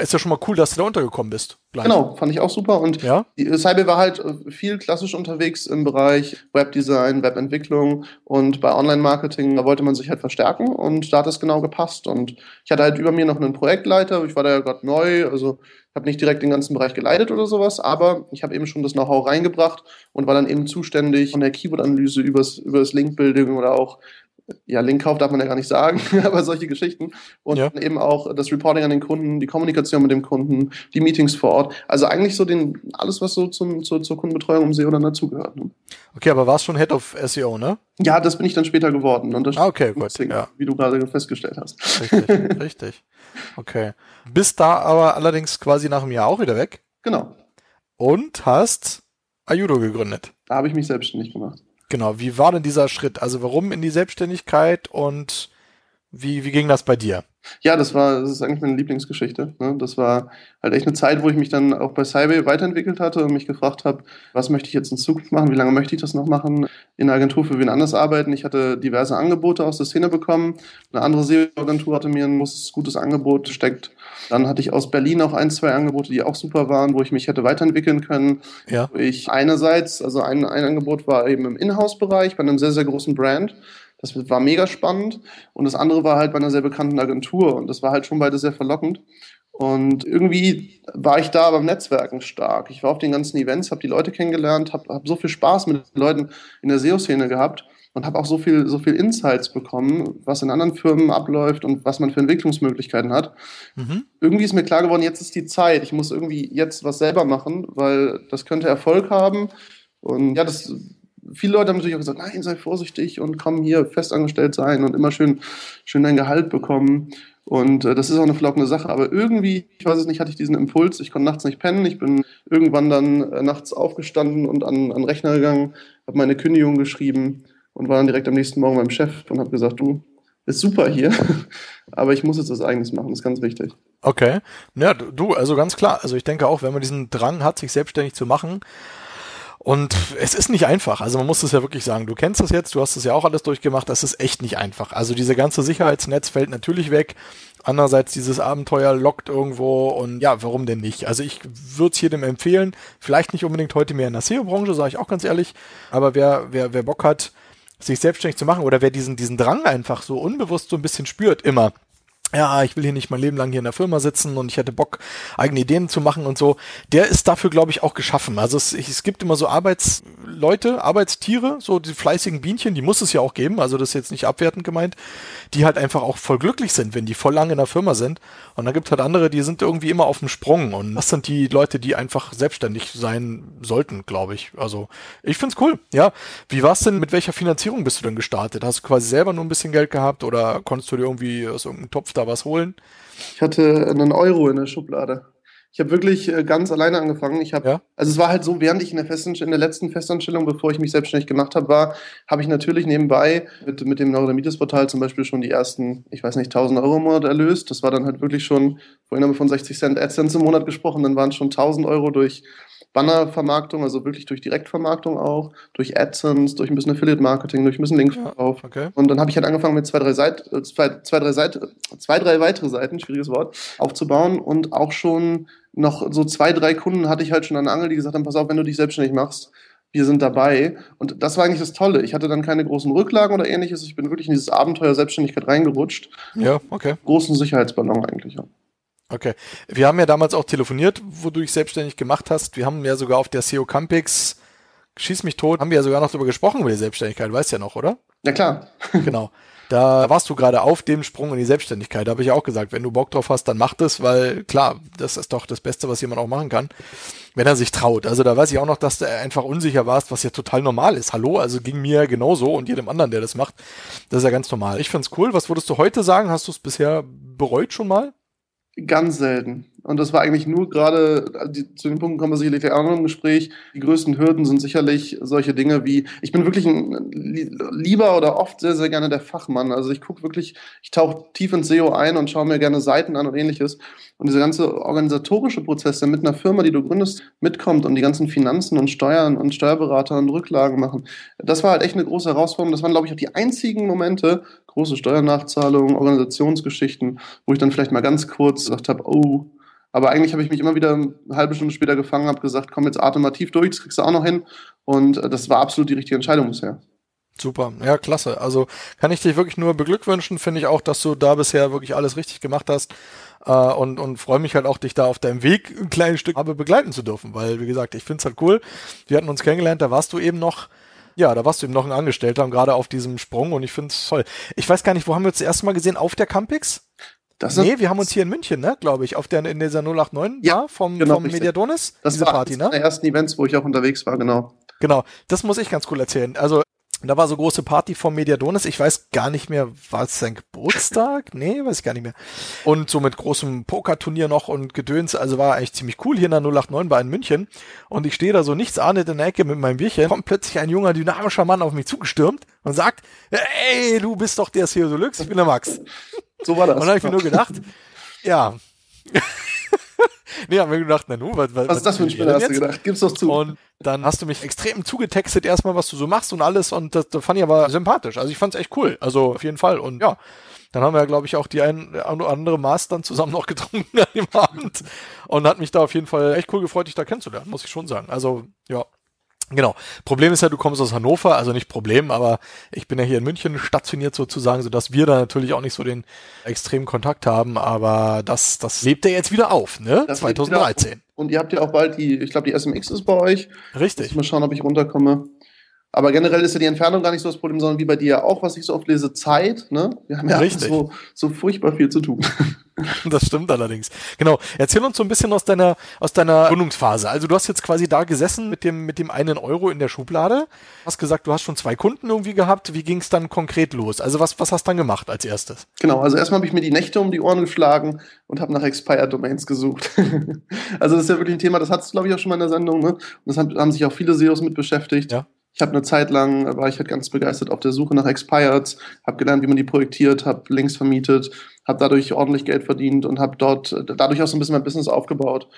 ist ja schon mal cool, dass du da untergekommen bist. Gleich. Genau, fand ich auch super. Und Ja, Die- Cyber war halt äh, viel klassisch unterwegs im Bereich Webdesign, Webentwicklung und bei Online-Marketing, da wollte man sich halt verstärken und da hat es genau gepasst. Und ich hatte halt über mir noch einen Projektleiter, ich war da ja gerade neu, also ich habe nicht direkt den ganzen Bereich geleitet oder sowas, aber ich habe eben schon das Know-how reingebracht und war dann eben zuständig von der Keyword-Analyse übers, übers Link-Building oder auch ja, Linkkauf darf man ja gar nicht sagen, aber solche Geschichten. Und Ja. eben auch das Reporting an den Kunden, die Kommunikation mit dem Kunden, die Meetings vor Ort. Also eigentlich so den, alles, was so zum, zur, zur Kundenbetreuung im SEO dann dazugehört. Ne? okay, aber warst schon Head of SEO, ne? Ja, das bin ich dann später geworden. Und das Ah, okay, gut, Xing, ja. wie du gerade festgestellt hast. Richtig, richtig. Okay. Bist da aber allerdings quasi nach einem Jahr auch wieder weg Genau. und hast Ayudo gegründet. Da habe ich mich selbstständig gemacht. Genau, wie war denn dieser Schritt? Also warum in die Selbstständigkeit und wie, wie ging das bei dir? Ja, das war, das ist eigentlich meine Lieblingsgeschichte. Ne? Das war halt echt eine Zeit, wo ich mich dann auch bei Cybay weiterentwickelt hatte und mich gefragt habe, was möchte ich jetzt in Zukunft machen, wie lange möchte ich das noch machen, in der Agentur für wen anders arbeiten. Ich hatte diverse Angebote aus der Szene bekommen. Eine andere SEO-Agentur hatte mir ein großes, gutes Angebot gesteckt. Dann hatte ich aus Berlin auch ein, zwei Angebote, die auch super waren, wo ich mich hätte weiterentwickeln können. Ja. Ich einerseits, also ein, ein Angebot war eben im Inhouse-Bereich bei einem sehr, sehr großen Brand. Das war mega spannend. Und das andere war halt bei einer sehr bekannten Agentur. Und das war halt schon beide sehr verlockend. Und irgendwie war ich da beim Netzwerken stark. Ich war auf den ganzen Events, habe die Leute kennengelernt, habe hab so viel Spaß mit den Leuten in der SEO-Szene gehabt und habe auch so viel, so viel Insights bekommen, was in anderen Firmen abläuft und was man für Entwicklungsmöglichkeiten hat. Mhm. Irgendwie ist mir klar geworden, jetzt ist die Zeit. Ich muss irgendwie jetzt was selber machen, weil das könnte Erfolg haben. Und ja, das viele Leute haben natürlich auch gesagt, nein, sei vorsichtig und komm hier festangestellt sein und immer schön, schön dein Gehalt bekommen. Und äh, das ist auch eine verlockende Sache. Aber irgendwie, ich weiß es nicht, hatte ich diesen Impuls. Ich konnte nachts nicht pennen. Ich bin irgendwann dann äh, nachts aufgestanden und an, den Rechner gegangen, habe meine Kündigung geschrieben und war dann direkt am nächsten Morgen beim Chef und habe gesagt, du, ist super hier, aber ich muss jetzt was eigenes machen, das ist ganz wichtig. Okay. Ja, du, also ganz klar. Also ich denke auch, wenn man diesen Drang hat, sich selbstständig zu machen, und es ist nicht einfach. Also man muss es ja wirklich sagen. Du kennst das jetzt, du hast es ja auch alles durchgemacht. Das ist echt nicht einfach. Also diese ganze Sicherheitsnetz fällt natürlich weg. Andererseits dieses Abenteuer lockt irgendwo und ja, warum denn nicht? Also ich würde es jedem empfehlen. Vielleicht nicht unbedingt heute mehr in der SEO-Branche, sage ich auch ganz ehrlich. Aber wer, wer, wer Bock hat, sich selbstständig zu machen oder wer diesen, diesen Drang einfach so unbewusst so ein bisschen spürt, immer, ja, ich will hier nicht mein Leben lang hier in der Firma sitzen und ich hätte Bock, eigene Ideen zu machen und so, der ist dafür, glaube ich, auch geschaffen. Also es, es gibt immer so Arbeitsleute, Arbeitstiere, so die fleißigen Bienchen, die muss es ja auch geben, also das ist jetzt nicht abwertend gemeint, die halt einfach auch voll glücklich sind, wenn die voll lange in der Firma sind. Und dann gibt es halt andere, die sind irgendwie immer auf dem Sprung. Und das sind die Leute, die einfach selbstständig sein sollten, glaube ich. Also ich find's cool. Ja. Wie war's denn, mit welcher Finanzierung bist du denn gestartet? Hast du quasi selber nur ein bisschen Geld gehabt oder konntest du dir irgendwie aus irgendeinem Topf da was holen? Ich hatte einen Euro in der Schublade. Ich habe wirklich äh, ganz alleine angefangen. Ich habe, Ja. also es war halt so, während ich in der, Festanst in der letzten Festanstellung, bevor ich mich selbstständig gemacht habe, war, habe ich natürlich nebenbei mit, mit dem Neurodermitis-Portal zum Beispiel schon die ersten, ich weiß nicht, 1000 Euro im Monat erlöst. Das war dann halt wirklich schon, vorhin haben wir von 60 Cent AdSense im Monat gesprochen, dann waren es schon 1000 Euro durch Bannervermarktung, also wirklich durch Direktvermarktung auch, durch AdSense, durch ein bisschen Affiliate-Marketing, durch ein bisschen Linkverkauf. Okay. Und dann habe ich halt angefangen mit zwei, drei Seiten, äh, zwei, zwei, drei Seiten, zwei, drei weitere Seiten, schwieriges Wort, aufzubauen und auch schon noch so zwei, drei Kunden hatte ich halt schon an der Angel, die gesagt haben, pass auf, wenn du dich selbstständig machst, wir sind dabei. Und das war eigentlich das Tolle. Ich hatte dann keine großen Rücklagen oder ähnliches. Ich bin wirklich in dieses Abenteuer Selbstständigkeit reingerutscht. Ja, okay. Großen Sicherheitsballon eigentlich, ja. Okay. Wir haben ja damals auch telefoniert, wo du dich selbstständig gemacht hast. Wir haben ja sogar auf der SEO Campix Schieß mich tot, haben wir ja sogar noch darüber gesprochen, über die Selbstständigkeit, weißt ja noch, oder? Ja, klar. genau. Da warst du gerade auf dem Sprung in die Selbstständigkeit. Da habe ich auch gesagt, wenn du Bock drauf hast, dann mach das, weil klar, das ist doch das Beste, was jemand auch machen kann, wenn er sich traut. Also da weiß ich auch noch, dass du einfach unsicher warst, was ja total normal ist. Hallo, also ging mir genauso und jedem anderen, der das macht. Das ist ja ganz normal. Ich find's cool. Was würdest du heute sagen? Hast du es bisher bereut schon mal? Ganz selten. Und das war eigentlich nur gerade, zu den Punkten kommen wir sicherlich auch noch im Gespräch. Die größten Hürden sind sicherlich solche Dinge wie, ich bin wirklich ein lieber oder oft sehr, sehr gerne der Fachmann. Also ich gucke wirklich, ich tauche tief ins SEO ein und schaue mir gerne Seiten an und ähnliches. Und dieser ganze organisatorische Prozess, der mit einer Firma, die du gründest, mitkommt und die ganzen Finanzen und Steuern und Steuerberater und Rücklagen machen, das war halt echt eine große Herausforderung. Das waren, glaube ich, auch die einzigen Momente, große Steuernachzahlungen, Organisationsgeschichten, wo ich dann vielleicht mal ganz kurz gesagt habe, oh, aber eigentlich habe ich mich immer wieder eine halbe Stunde später gefangen, habe gesagt, komm jetzt tief durch, das kriegst du auch noch hin. Und äh, das war absolut die richtige Entscheidung bisher. Super, ja, klasse. Also kann ich dich wirklich nur beglückwünschen. Finde ich auch, dass du da bisher wirklich alles richtig gemacht hast. Äh, und und freue mich halt auch, dich da auf deinem Weg ein kleines Stück habe begleiten zu dürfen. Weil, wie gesagt, ich finde es halt cool. Wir hatten uns kennengelernt, da warst du eben noch ja, da warst du eben noch ein Angestellter und gerade auf diesem Sprung und ich finde es toll. Ich weiß gar nicht, wo haben wir uns das erste Mal gesehen? Auf der Campix? Das nee, wir haben uns hier in München, ne, glaube ich, auf der in dieser 089 ja, vom, genau, vom Mediadonis. Das diese war Party, ne? der ersten Events, wo ich auch unterwegs war, genau. Genau, das muss ich ganz cool erzählen. Also da war so große Party vom Mediadonis. Ich weiß gar nicht mehr, war es sein Geburtstag? Nee, weiß ich gar nicht mehr. Und so mit großem Pokerturnier noch und Gedöns. Also war eigentlich ziemlich cool hier in der 089 bei in München. Und ich stehe da so nichts ahnend in der Ecke mit meinem Bierchen. Kommt plötzlich ein junger, dynamischer Mann auf mich zugestürmt und sagt, ey, du bist doch der CEO Deluxe, ich bin der Max. So war das. Und dann habe ich mir nur gedacht, ja. nee, haben wir gedacht, na nu, was, was, was ist das für ein Spieler, hast du gedacht? Gib's doch zu. Und dann hast du mich extrem zugetextet erstmal, was du so machst und alles und das, das fand ich aber sympathisch. Also ich fand's echt cool. Also auf jeden Fall. Und ja, dann haben wir, glaube ich, auch die ein oder andere Maß dann zusammen noch getrunken an dem Abend und hat mich da auf jeden Fall echt cool gefreut, dich da kennenzulernen, muss ich schon sagen. Also, ja, Genau. Problem ist ja, du kommst aus Hannover, also nicht Problem, aber ich bin ja hier in München stationiert sozusagen, sodass wir da natürlich auch nicht so den extremen Kontakt haben, aber das, das lebt ja jetzt wieder auf, ne? Das 2013. Und ihr habt ja auch bald die, ich glaube, die SMX ist bei euch. Richtig. Mal schauen, ob ich runterkomme. Aber generell ist ja die Entfernung gar nicht so das Problem, sondern wie bei dir auch, was ich so oft lese, Zeit. Ne? Wir haben ja so, so furchtbar viel zu tun. Das stimmt allerdings. Genau. Erzähl uns so ein bisschen aus deiner, aus deiner Gründungsphase. Also du hast jetzt quasi da gesessen mit dem, mit dem einen Euro in der Schublade. Hast gesagt, du hast schon zwei Kunden irgendwie gehabt. Wie ging es dann konkret los? Also was, was hast du dann gemacht als erstes? Genau. Also erstmal habe ich mir die Nächte um die Ohren geschlagen und habe nach Expired Domains gesucht. also das ist ja wirklich ein Thema, das hattest du glaube ich auch schon mal in der Sendung. Ne? Und das haben, haben sich auch viele SEOs mit beschäftigt. Ja. Ich habe eine Zeit lang, war ich halt ganz begeistert auf der Suche nach Expireds, habe gelernt, wie man die projektiert, habe Links vermietet, habe dadurch ordentlich Geld verdient und habe dort dadurch auch so ein bisschen mein Business aufgebaut.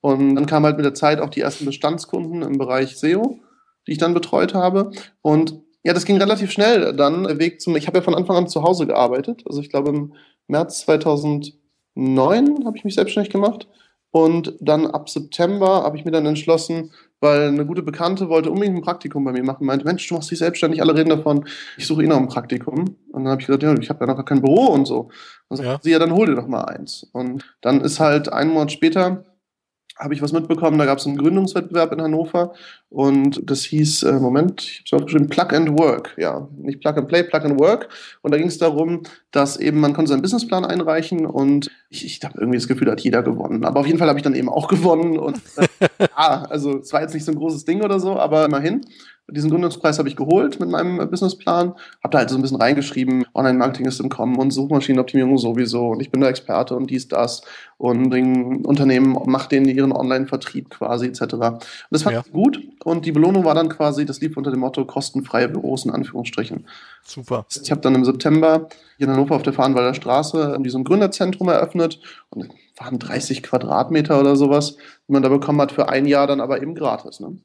Und dann kamen halt mit der Zeit auch die ersten Bestandskunden im Bereich SEO, die ich dann betreut habe. Und ja, das ging relativ schnell dann. Weg zum, ich habe ja von Anfang an zu Hause gearbeitet. Also ich glaube im März 2009 habe ich mich selbstständig gemacht. Und dann ab September habe ich mir dann entschlossen, weil eine gute Bekannte wollte unbedingt ein Praktikum bei mir machen, meinte, Mensch, du machst dich selbstständig, alle reden davon, ich suche eh noch ein Praktikum. Und dann habe ich gesagt, ja, ich habe ja noch gar kein Büro und so. Und dann ja. sagt sie, ja, dann hol dir doch mal eins. Und dann ist halt einen Monat später habe ich was mitbekommen, da gab es einen Gründungswettbewerb in Hannover und das hieß, äh, Moment, ich habe es aufgeschrieben, Plug and Work, ja, nicht Plug and Play, Plug and Work. Und da ging es darum, dass eben man konnte seinen Businessplan einreichen und ich, ich habe irgendwie das Gefühl, hat jeder gewonnen, aber auf jeden Fall habe ich dann eben auch gewonnen und äh, ja, also es war jetzt nicht so ein großes Ding oder so, aber immerhin diesen Gründungspreis habe ich geholt mit meinem Businessplan, habe da halt so ein bisschen reingeschriund Online-Marketing ist im Kommen und Suchmaschinenoptimierung sowieso und ich bin der Experte und dies, das und ein Unternehmen macht denen ihren Online-Vertrieb quasi etc. Und das fand ja. ich gut und die Belohnung war dann quasi, das lief unter dem Motto kostenfreie Büros in Anführungsstrichen. Super. Ich habe dann im September hier in Hannover auf der Fahrenwalder Straße in diesem Gründerzentrum eröffnet und waren 30 Quadratmeter oder sowas, die man da bekommen hat für ein Jahr dann aber eben gratis. Ne?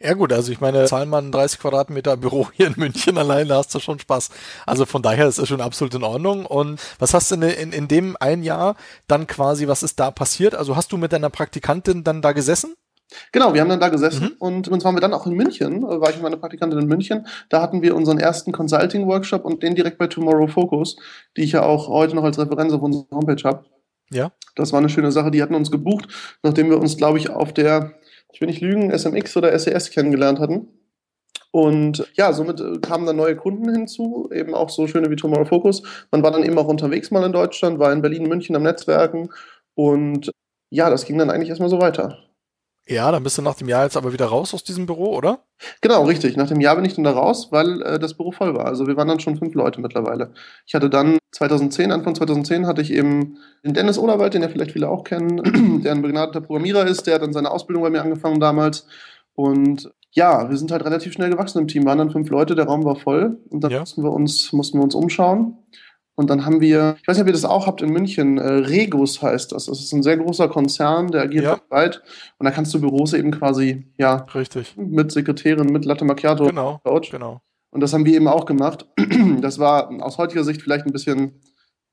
Ja gut, also ich meine, zahlen man 30 Quadratmeter Büro hier in München allein, da hast du schon Spaß. Also von daher ist es schon absolut in Ordnung. Und was hast du in, in, in dem ein Jahr dann quasi, was ist da passiert? Also hast du mit deiner Praktikantin dann da gesessen? Genau, wir haben dann da gesessen mhm. und uns waren wir dann auch in München, äh, war ich mit meiner Praktikantin in München. Da hatten wir unseren ersten Consulting-Workshop und den direkt bei Tomorrow Focus, die ich ja auch heute noch als Referenz auf unserer Homepage habe. Ja. Das war eine schöne Sache. Die hatten uns gebucht, nachdem wir uns, glaube ich, auf der, ich will nicht lügen, SMX oder SES e kennengelernt hatten. Und ja, somit äh, kamen dann neue Kunden hinzu, eben auch so schöne wie Tomorrow Focus. Man war dann eben auch unterwegs mal in Deutschland, war in Berlin, München am Netzwerken und ja, das ging dann eigentlich erstmal so weiter. Ja, dann bist du nach dem Jahr jetzt aber wieder raus aus diesem Büro, oder? Genau, richtig. Nach dem Jahr bin ich dann da raus, weil äh, das Büro voll war. Also wir waren dann schon fünf Leute mittlerweile. Ich hatte dann 2010, Anfang 2010 hatte ich eben den Dennis Oderwald, den ja vielleicht viele auch kennen, der ein begnadeter Programmierer ist, der hat dann seine Ausbildung bei mir angefangen damals. Und ja, wir sind halt relativ schnell gewachsen im Team, waren dann fünf Leute, der Raum war voll und dann ja. mussten wir uns, mussten wir uns umschauen. Und dann haben wir, ich weiß nicht, ob ihr das auch habt in München, äh, Regus heißt das. Das ist ein sehr großer Konzern, der agiert ja. weltweit. Und da kannst du Büros eben quasi, ja, richtig. Mit Sekretärin, mit Latte Macchiato. Genau. Coach. genau. Und das haben wir eben auch gemacht. Das war aus heutiger Sicht vielleicht ein bisschen,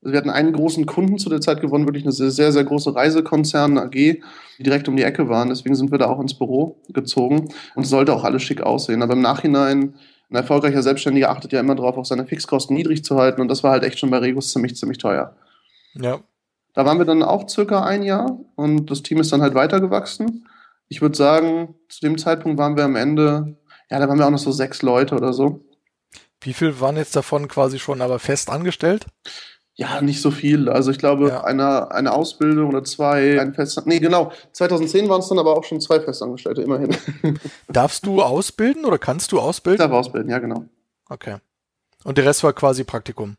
also wir hatten einen großen Kunden zu der Zeit gewonnen, wirklich eine sehr, sehr, sehr große Reisekonzern AG, die direkt um die Ecke waren. Deswegen sind wir da auch ins Büro gezogen. Und es sollte auch alles schick aussehen. Aber im Nachhinein ein erfolgreicher Selbstständiger achtet ja immer darauf, auch seine Fixkosten niedrig zu halten und das war halt echt schon bei Regus ziemlich, ziemlich teuer. Ja. Da waren wir dann auch circa ein Jahr und das Team ist dann halt weitergewachsen. Ich würde sagen, zu dem Zeitpunkt waren wir am Ende, ja, da waren wir auch noch so sechs Leute oder so. Wie viel waren jetzt davon quasi schon aber fest angestellt? Ja, nicht so viel. Also ich glaube, ja. eine, eine Ausbildung oder zwei, ein Fest. Nee, genau. 2010 waren es dann aber auch schon zwei Festangestellte, immerhin. Darfst du ausbilden oder kannst du ausbilden? Ich darf ausbilden, ja, genau. Okay. Und der Rest war quasi Praktikum.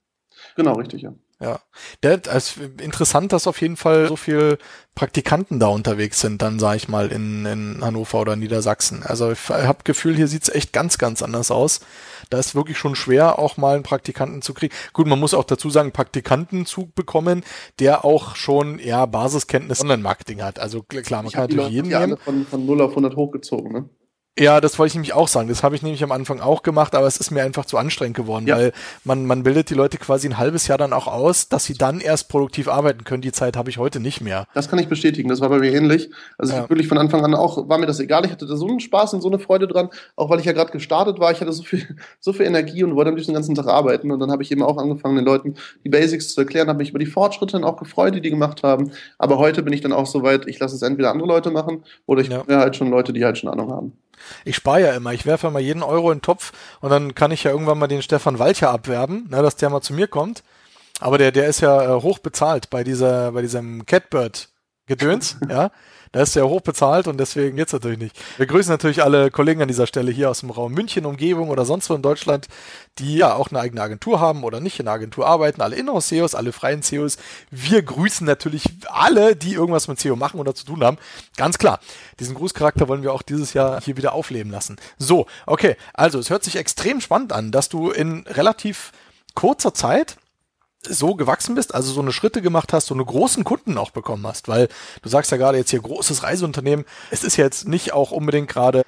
Genau, richtig, ja. Ja, das ist interessant, dass auf jeden Fall so viel Praktikanten da unterwegs sind, dann sage ich mal in, in Hannover oder Niedersachsen. Also ich habe Gefühl, hier sieht's echt ganz, ganz anders aus. Da ist wirklich schon schwer, auch mal einen Praktikanten zu kriegen. Gut, man muss auch dazu sagen, Praktikanten zu bekommen, der auch schon ja Basiskenntnis Online-Marketing hat. Also klar, man ich kann natürlich jeden nehmen. Von, von 0 auf 100 hochgezogen, ne? Ja, das wollte ich nämlich auch sagen. Das habe ich nämlich am Anfang auch gemacht, aber es ist mir einfach zu anstrengend geworden, ja. weil man, man bildet die Leute quasi ein halbes Jahr dann auch aus, dass sie dann erst produktiv arbeiten können. Die Zeit habe ich heute nicht mehr. Das kann ich bestätigen. Das war bei mir ähnlich. Also ja. wirklich von Anfang an auch, war mir das egal. Ich hatte da so einen Spaß und so eine Freude dran, auch weil ich ja gerade gestartet war. Ich hatte so viel, so viel Energie und wollte am liebsten den ganzen Tag arbeiten. Und dann habe ich eben auch angefangen, den Leuten die Basics zu erklären, habe mich über die Fortschritte dann auch gefreut, die die gemacht haben. Aber heute bin ich dann auch so weit, ich lasse es entweder andere Leute machen oder ich ja. halt schon Leute, die halt schon Ahnung haben. Ich spare ja immer. Ich werfe mal jeden Euro in den Topf und dann kann ich ja irgendwann mal den Stefan Walcher abwerben, ne, dass der mal zu mir kommt. Aber der, der ist ja äh, hoch bezahlt bei dieser, bei diesem Catbird-Gedöns, ja. Da ist ja hoch bezahlt und deswegen geht's natürlich nicht. Wir grüßen natürlich alle Kollegen an dieser Stelle hier aus dem Raum München, Umgebung oder sonst wo in Deutschland, die ja auch eine eigene Agentur haben oder nicht in einer Agentur arbeiten. Alle Inhouse-SEOs, alle freien SEOs. Wir grüßen natürlich alle, die irgendwas mit SEO machen oder zu tun haben. Ganz klar. Diesen Grußcharakter wollen wir auch dieses Jahr hier wieder aufleben lassen. So, okay. Also, es hört sich extrem spannend an, dass du in relativ kurzer Zeit so gewachsen bist, also so eine Schritte gemacht hast, so eine großen Kunden auch bekommen hast, weil du sagst ja gerade jetzt hier großes Reiseunternehmen, es ist ja jetzt nicht auch unbedingt gerade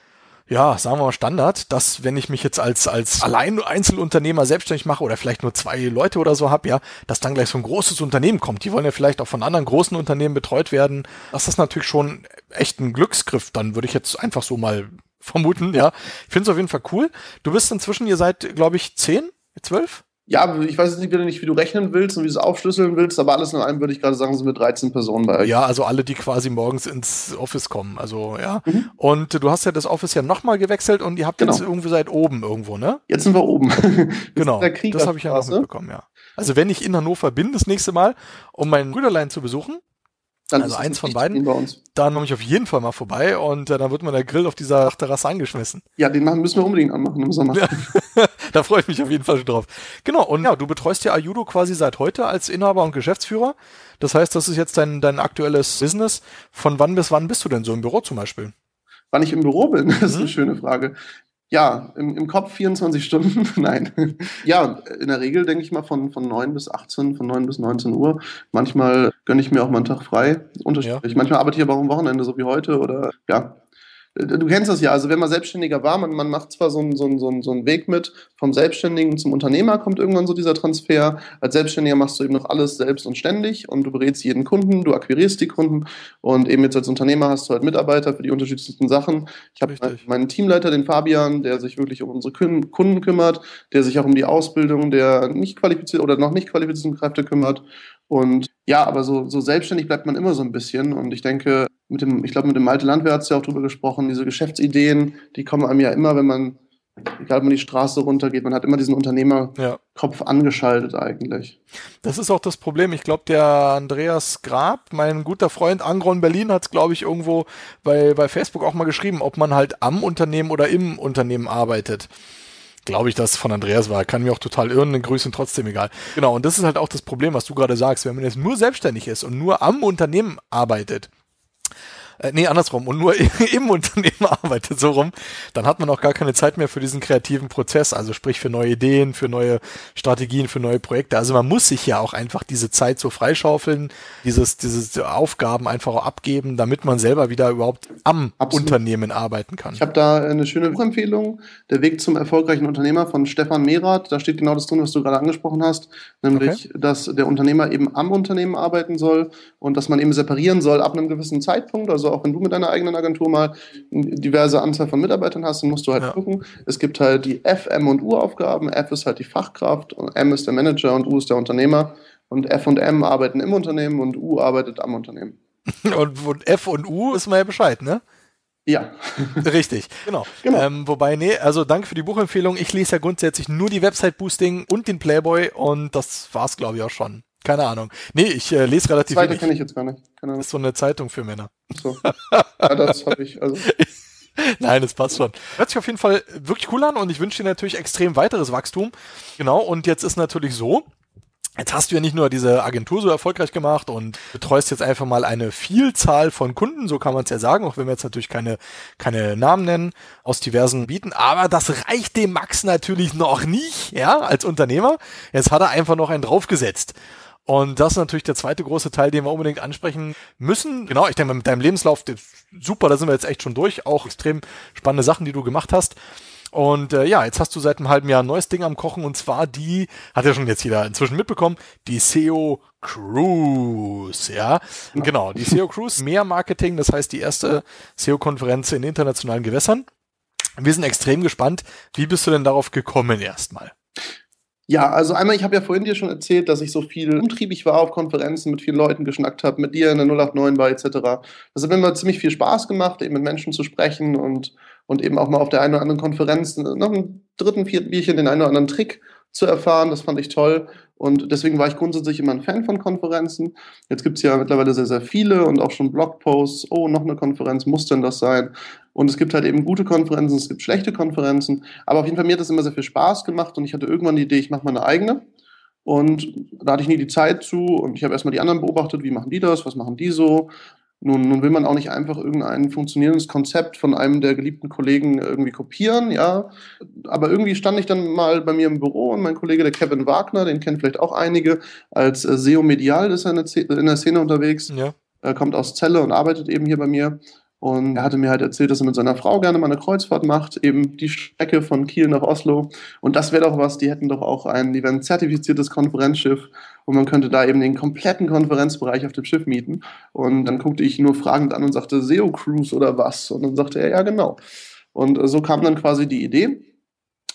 ja, sagen wir mal Standard, dass wenn ich mich jetzt als als allein Einzelunternehmer selbstständig mache oder vielleicht nur zwei Leute oder so habe, ja, dass dann gleich so ein großes Unternehmen kommt. Die wollen ja vielleicht auch von anderen großen Unternehmen betreut werden. Das ist natürlich schon echt ein Glücksgriff. Dann würde ich jetzt einfach so mal vermuten, ja. Ich finde es auf jeden Fall cool. Du bist inzwischen, ihr seid, glaube ich, zehn, zwölf? Ja, ich weiß jetzt nicht, nicht, wie du rechnen willst und wie du es aufschlüsseln willst, aber alles in allem würde ich gerade sagen, sind wir 13 Personen bei euch. Ja, also alle, die quasi morgens ins Office kommen. Also ja. Mhm. Und du hast ja das Office ja nochmal gewechselt und ihr habt genau. jetzt irgendwie seit oben irgendwo, ne? Jetzt sind wir oben. genau. Das habe ich ja noch mitbekommen, ja. Also wenn ich in Hannover bin das nächste Mal, um meinen Brüderlein zu besuchen, dann also eins von beiden. Dann komme ich auf jeden Fall mal vorbei und äh, dann wird man der Grill auf dieser Terrasse angeschmissen. Ja, den machen, müssen wir unbedingt anmachen im Sommer. Ja. da freue ich mich auf jeden Fall schon drauf. Genau, und ja, du betreust ja Ayudo quasi seit heute als Inhaber und Geschäftsführer. Das heißt, das ist jetzt dein, dein aktuelles Business. Von wann bis wann bist du denn so im Büro zum Beispiel? Wann ich im Büro bin, das ist mhm. eine schöne Frage. Ja, im, im Kopf 24 Stunden, nein. ja, in der Regel denke ich mal von, von 9 bis 18, von 9 bis 19 Uhr. Manchmal gönne ich mir auch mal einen Tag frei, unterschiedlich. Ja. Manchmal arbeite ich aber auch am Wochenende, so wie heute, oder ja. Du kennst das ja, also wenn man Selbstständiger war, man, man macht zwar so einen, so, einen, so, einen, so einen Weg mit, vom Selbstständigen zum Unternehmer kommt irgendwann so dieser Transfer. Als Selbstständiger machst du eben noch alles selbst und ständig und du berätst jeden Kunden, du akquirierst die Kunden und eben jetzt als Unternehmer hast du halt Mitarbeiter für die unterschiedlichsten Sachen. Ich habe meinen Teamleiter, den Fabian, der sich wirklich um unsere Kunden kümmert, der sich auch um die Ausbildung der nicht qualifizierten oder noch nicht qualifizierten Kräfte kümmert und ja, aber so, so selbstständig bleibt man immer so ein bisschen. Und ich denke, mit dem, ich glaube, mit dem Malte Landwehr hat es ja auch drüber gesprochen, diese Geschäftsideen, die kommen einem ja immer, wenn man, egal ob man die Straße runtergeht, man hat immer diesen Unternehmerkopf ja. angeschaltet eigentlich. Das ist auch das Problem. Ich glaube, der Andreas Grab, mein guter Freund Angron Berlin, hat es, glaube ich, irgendwo bei, bei Facebook auch mal geschrieben, ob man halt am Unternehmen oder im Unternehmen arbeitet glaube ich, dass es von Andreas war. Kann mir auch total irren, Grüßen trotzdem egal. Genau, und das ist halt auch das Problem, was du gerade sagst. Wenn man jetzt nur selbstständig ist und nur am Unternehmen arbeitet, äh, nee, andersrum, und nur im Unternehmen arbeitet, so rum, dann hat man auch gar keine Zeit mehr für diesen kreativen Prozess, also sprich für neue Ideen, für neue Strategien, für neue Projekte. Also man muss sich ja auch einfach diese Zeit so freischaufeln, dieses, dieses Aufgaben einfach auch abgeben, damit man selber wieder überhaupt am Absolut. Unternehmen arbeiten kann. Ich habe da eine schöne Buchempfehlung, Der Weg zum erfolgreichen Unternehmer von Stefan Mehrath. Da steht genau das drin, was du gerade angesprochen hast, nämlich, okay. dass der Unternehmer eben am Unternehmen arbeiten soll und dass man eben separieren soll ab einem gewissen Zeitpunkt, also also auch wenn du mit deiner eigenen Agentur mal eine diverse Anzahl von Mitarbeitern hast, dann musst du halt ja. gucken. Es gibt halt die F, M und U-Aufgaben. F ist halt die Fachkraft, M ist der Manager und U ist der Unternehmer. Und F und M arbeiten im Unternehmen und U arbeitet am Unternehmen. und, und F und U ist mal ja Bescheid, ne? Ja. Richtig, genau. genau. Ähm, wobei, nee, also danke für die Buchempfehlung. Ich lese ja grundsätzlich nur die Website-Boosting und den Playboy und das war's, glaube ich, auch schon. Keine Ahnung. Nee, ich äh, lese relativ Zweite wenig. kenne ich jetzt gar nicht. Keine Ahnung. Das ist so eine Zeitung für Männer. So. Ja, das habe ich. Also. Nein, das passt schon. Hört sich auf jeden Fall wirklich cool an und ich wünsche dir natürlich extrem weiteres Wachstum. Genau, und jetzt ist natürlich so, Jetzt hast du ja nicht nur diese Agentur so erfolgreich gemacht und betreust jetzt einfach mal eine Vielzahl von Kunden, so kann man es ja sagen, auch wenn wir jetzt natürlich keine, keine Namen nennen, aus diversen Bieten. Aber das reicht dem Max natürlich noch nicht, ja, als Unternehmer. Jetzt hat er einfach noch einen draufgesetzt. Und das ist natürlich der zweite große Teil, den wir unbedingt ansprechen müssen. Genau, ich denke mal, mit deinem Lebenslauf, super, da sind wir jetzt echt schon durch. Auch extrem spannende Sachen, die du gemacht hast. Und äh, ja, jetzt hast du seit einem halben Jahr ein neues Ding am Kochen und zwar die, hat ja schon jetzt jeder inzwischen mitbekommen, die SEO Cruise, ja. Genau, die SEO Cruise, mehr Marketing, das heißt die erste SEO-Konferenz in internationalen Gewässern. Wir sind extrem gespannt. Wie bist du denn darauf gekommen erstmal? Ja, also einmal, ich habe ja vorhin dir schon erzählt, dass ich so viel umtriebig war auf Konferenzen, mit vielen Leuten geschnackt habe, mit dir in der 089 war etc. Das hat mir immer ziemlich viel Spaß gemacht, eben mit Menschen zu sprechen und, und eben auch mal auf der einen oder anderen Konferenz noch einen dritten, vierten Bierchen den einen oder anderen Trick zu erfahren. Das fand ich toll. Und deswegen war ich grundsätzlich immer ein Fan von Konferenzen. Jetzt gibt es ja mittlerweile sehr, sehr viele und auch schon Blogposts. Oh, noch eine Konferenz, muss denn das sein? Und es gibt halt eben gute Konferenzen, es gibt schlechte Konferenzen. Aber auf jeden Fall, mir hat das immer sehr viel Spaß gemacht und ich hatte irgendwann die Idee, ich mache mal eine eigene. Und da hatte ich nie die Zeit zu und ich habe erstmal die anderen beobachtet, wie machen die das, was machen die so. Nun, nun will man auch nicht einfach irgendein funktionierendes Konzept von einem der geliebten Kollegen irgendwie kopieren, ja. Aber irgendwie stand ich dann mal bei mir im Büro und mein Kollege, der Kevin Wagner, den kennen vielleicht auch einige, als äh, SEO-Medial ist er in der Szene unterwegs. Ja. Er kommt aus Celle und arbeitet eben hier bei mir. Und er hatte mir halt erzählt, dass er mit seiner Frau gerne mal eine Kreuzfahrt macht, eben die Strecke von Kiel nach Oslo. Und das wäre doch was, die hätten doch auch ein event-zertifiziertes Konferenzschiff und man könnte da eben den kompletten Konferenzbereich auf dem Schiff mieten. Und dann guckte ich nur fragend an und sagte, SEO Cruise oder was? Und dann sagte er, ja, genau. Und so kam dann quasi die Idee.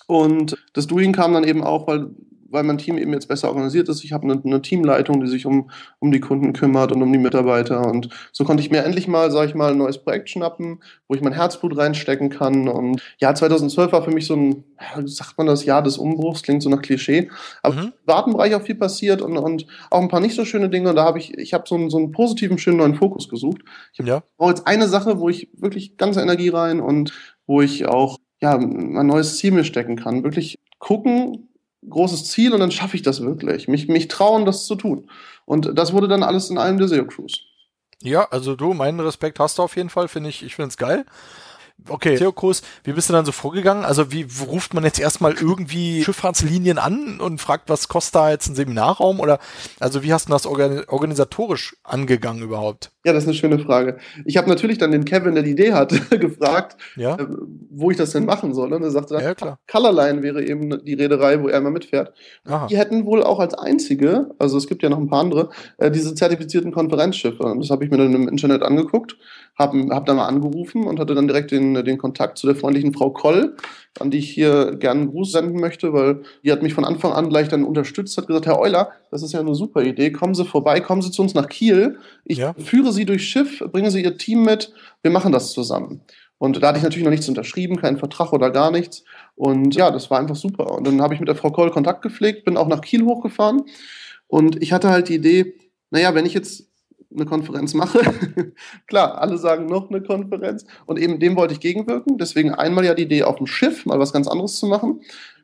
Und das Doing kam dann eben auch, weil weil mein Team eben jetzt besser organisiert ist. Ich habe eine, eine, Teamleitung, die sich um, um die Kunden kümmert und um die Mitarbeiter. Und so konnte ich mir endlich mal, sage ich mal, ein neues Projekt schnappen, wo ich mein Herzblut reinstecken kann. Und ja, 2012 war für mich so ein, sagt man das, Jahr des Umbruchs, klingt so nach Klischee. Aber mhm. im Wartenbereich auch viel passiert und, und auch ein paar nicht so schöne Dinge. Und da habe ich, ich habe so einen, so einen positiven, schönen neuen Fokus gesucht. Ich ja. brauche jetzt eine Sache, wo ich wirklich ganze Energie rein und wo ich auch ja, ein neues Ziel mir stecken kann. Wirklich gucken, großes Ziel und dann schaffe ich das wirklich. Mich, mich trauen, das zu tun. Und das wurde dann alles in einem der SEO Cruise. Ja, also du, meinen Respekt hast du auf jeden Fall, finde ich, ich finde es geil. Okay, Theokos, wie bist du dann so vorgegangen? Also wie ruft man jetzt erstmal irgendwie Schifffahrtslinien an und fragt, was kostet da jetzt ein Seminarraum? Oder also wie hast du das organisatorisch angegangen überhaupt? Ja, das ist eine schöne Frage. Ich habe natürlich dann den Kevin, der die Idee hatte, gefragt, ja? äh, wo ich das denn machen soll. Und er sagte dann, ja, klar. Colorline wäre eben die Reederei, wo er immer mitfährt. Aha. Die hätten wohl auch als einzige, also es gibt ja noch ein paar andere, äh, diese zertifizierten Konferenzschiffe. Und das habe ich mir dann im Internet angeguckt habe hab da mal angerufen und hatte dann direkt den, den Kontakt zu der freundlichen Frau Koll, an die ich hier gerne einen Gruß senden möchte, weil die hat mich von Anfang an gleich dann unterstützt, hat gesagt, Herr Euler, das ist ja eine super Idee, kommen Sie vorbei, kommen Sie zu uns nach Kiel, ich ja. führe Sie durch Schiff, bringen Sie Ihr Team mit, wir machen das zusammen. Und da hatte ich natürlich noch nichts unterschrieben, keinen Vertrag oder gar nichts. Und ja, das war einfach super. Und dann habe ich mit der Frau Koll Kontakt gepflegt, bin auch nach Kiel hochgefahren. Und ich hatte halt die Idee, naja, wenn ich jetzt eine Konferenz mache. Klar, alle sagen noch eine Konferenz. Und eben dem wollte ich gegenwirken. Deswegen einmal ja die Idee, auf dem Schiff mal was ganz anderes zu machen.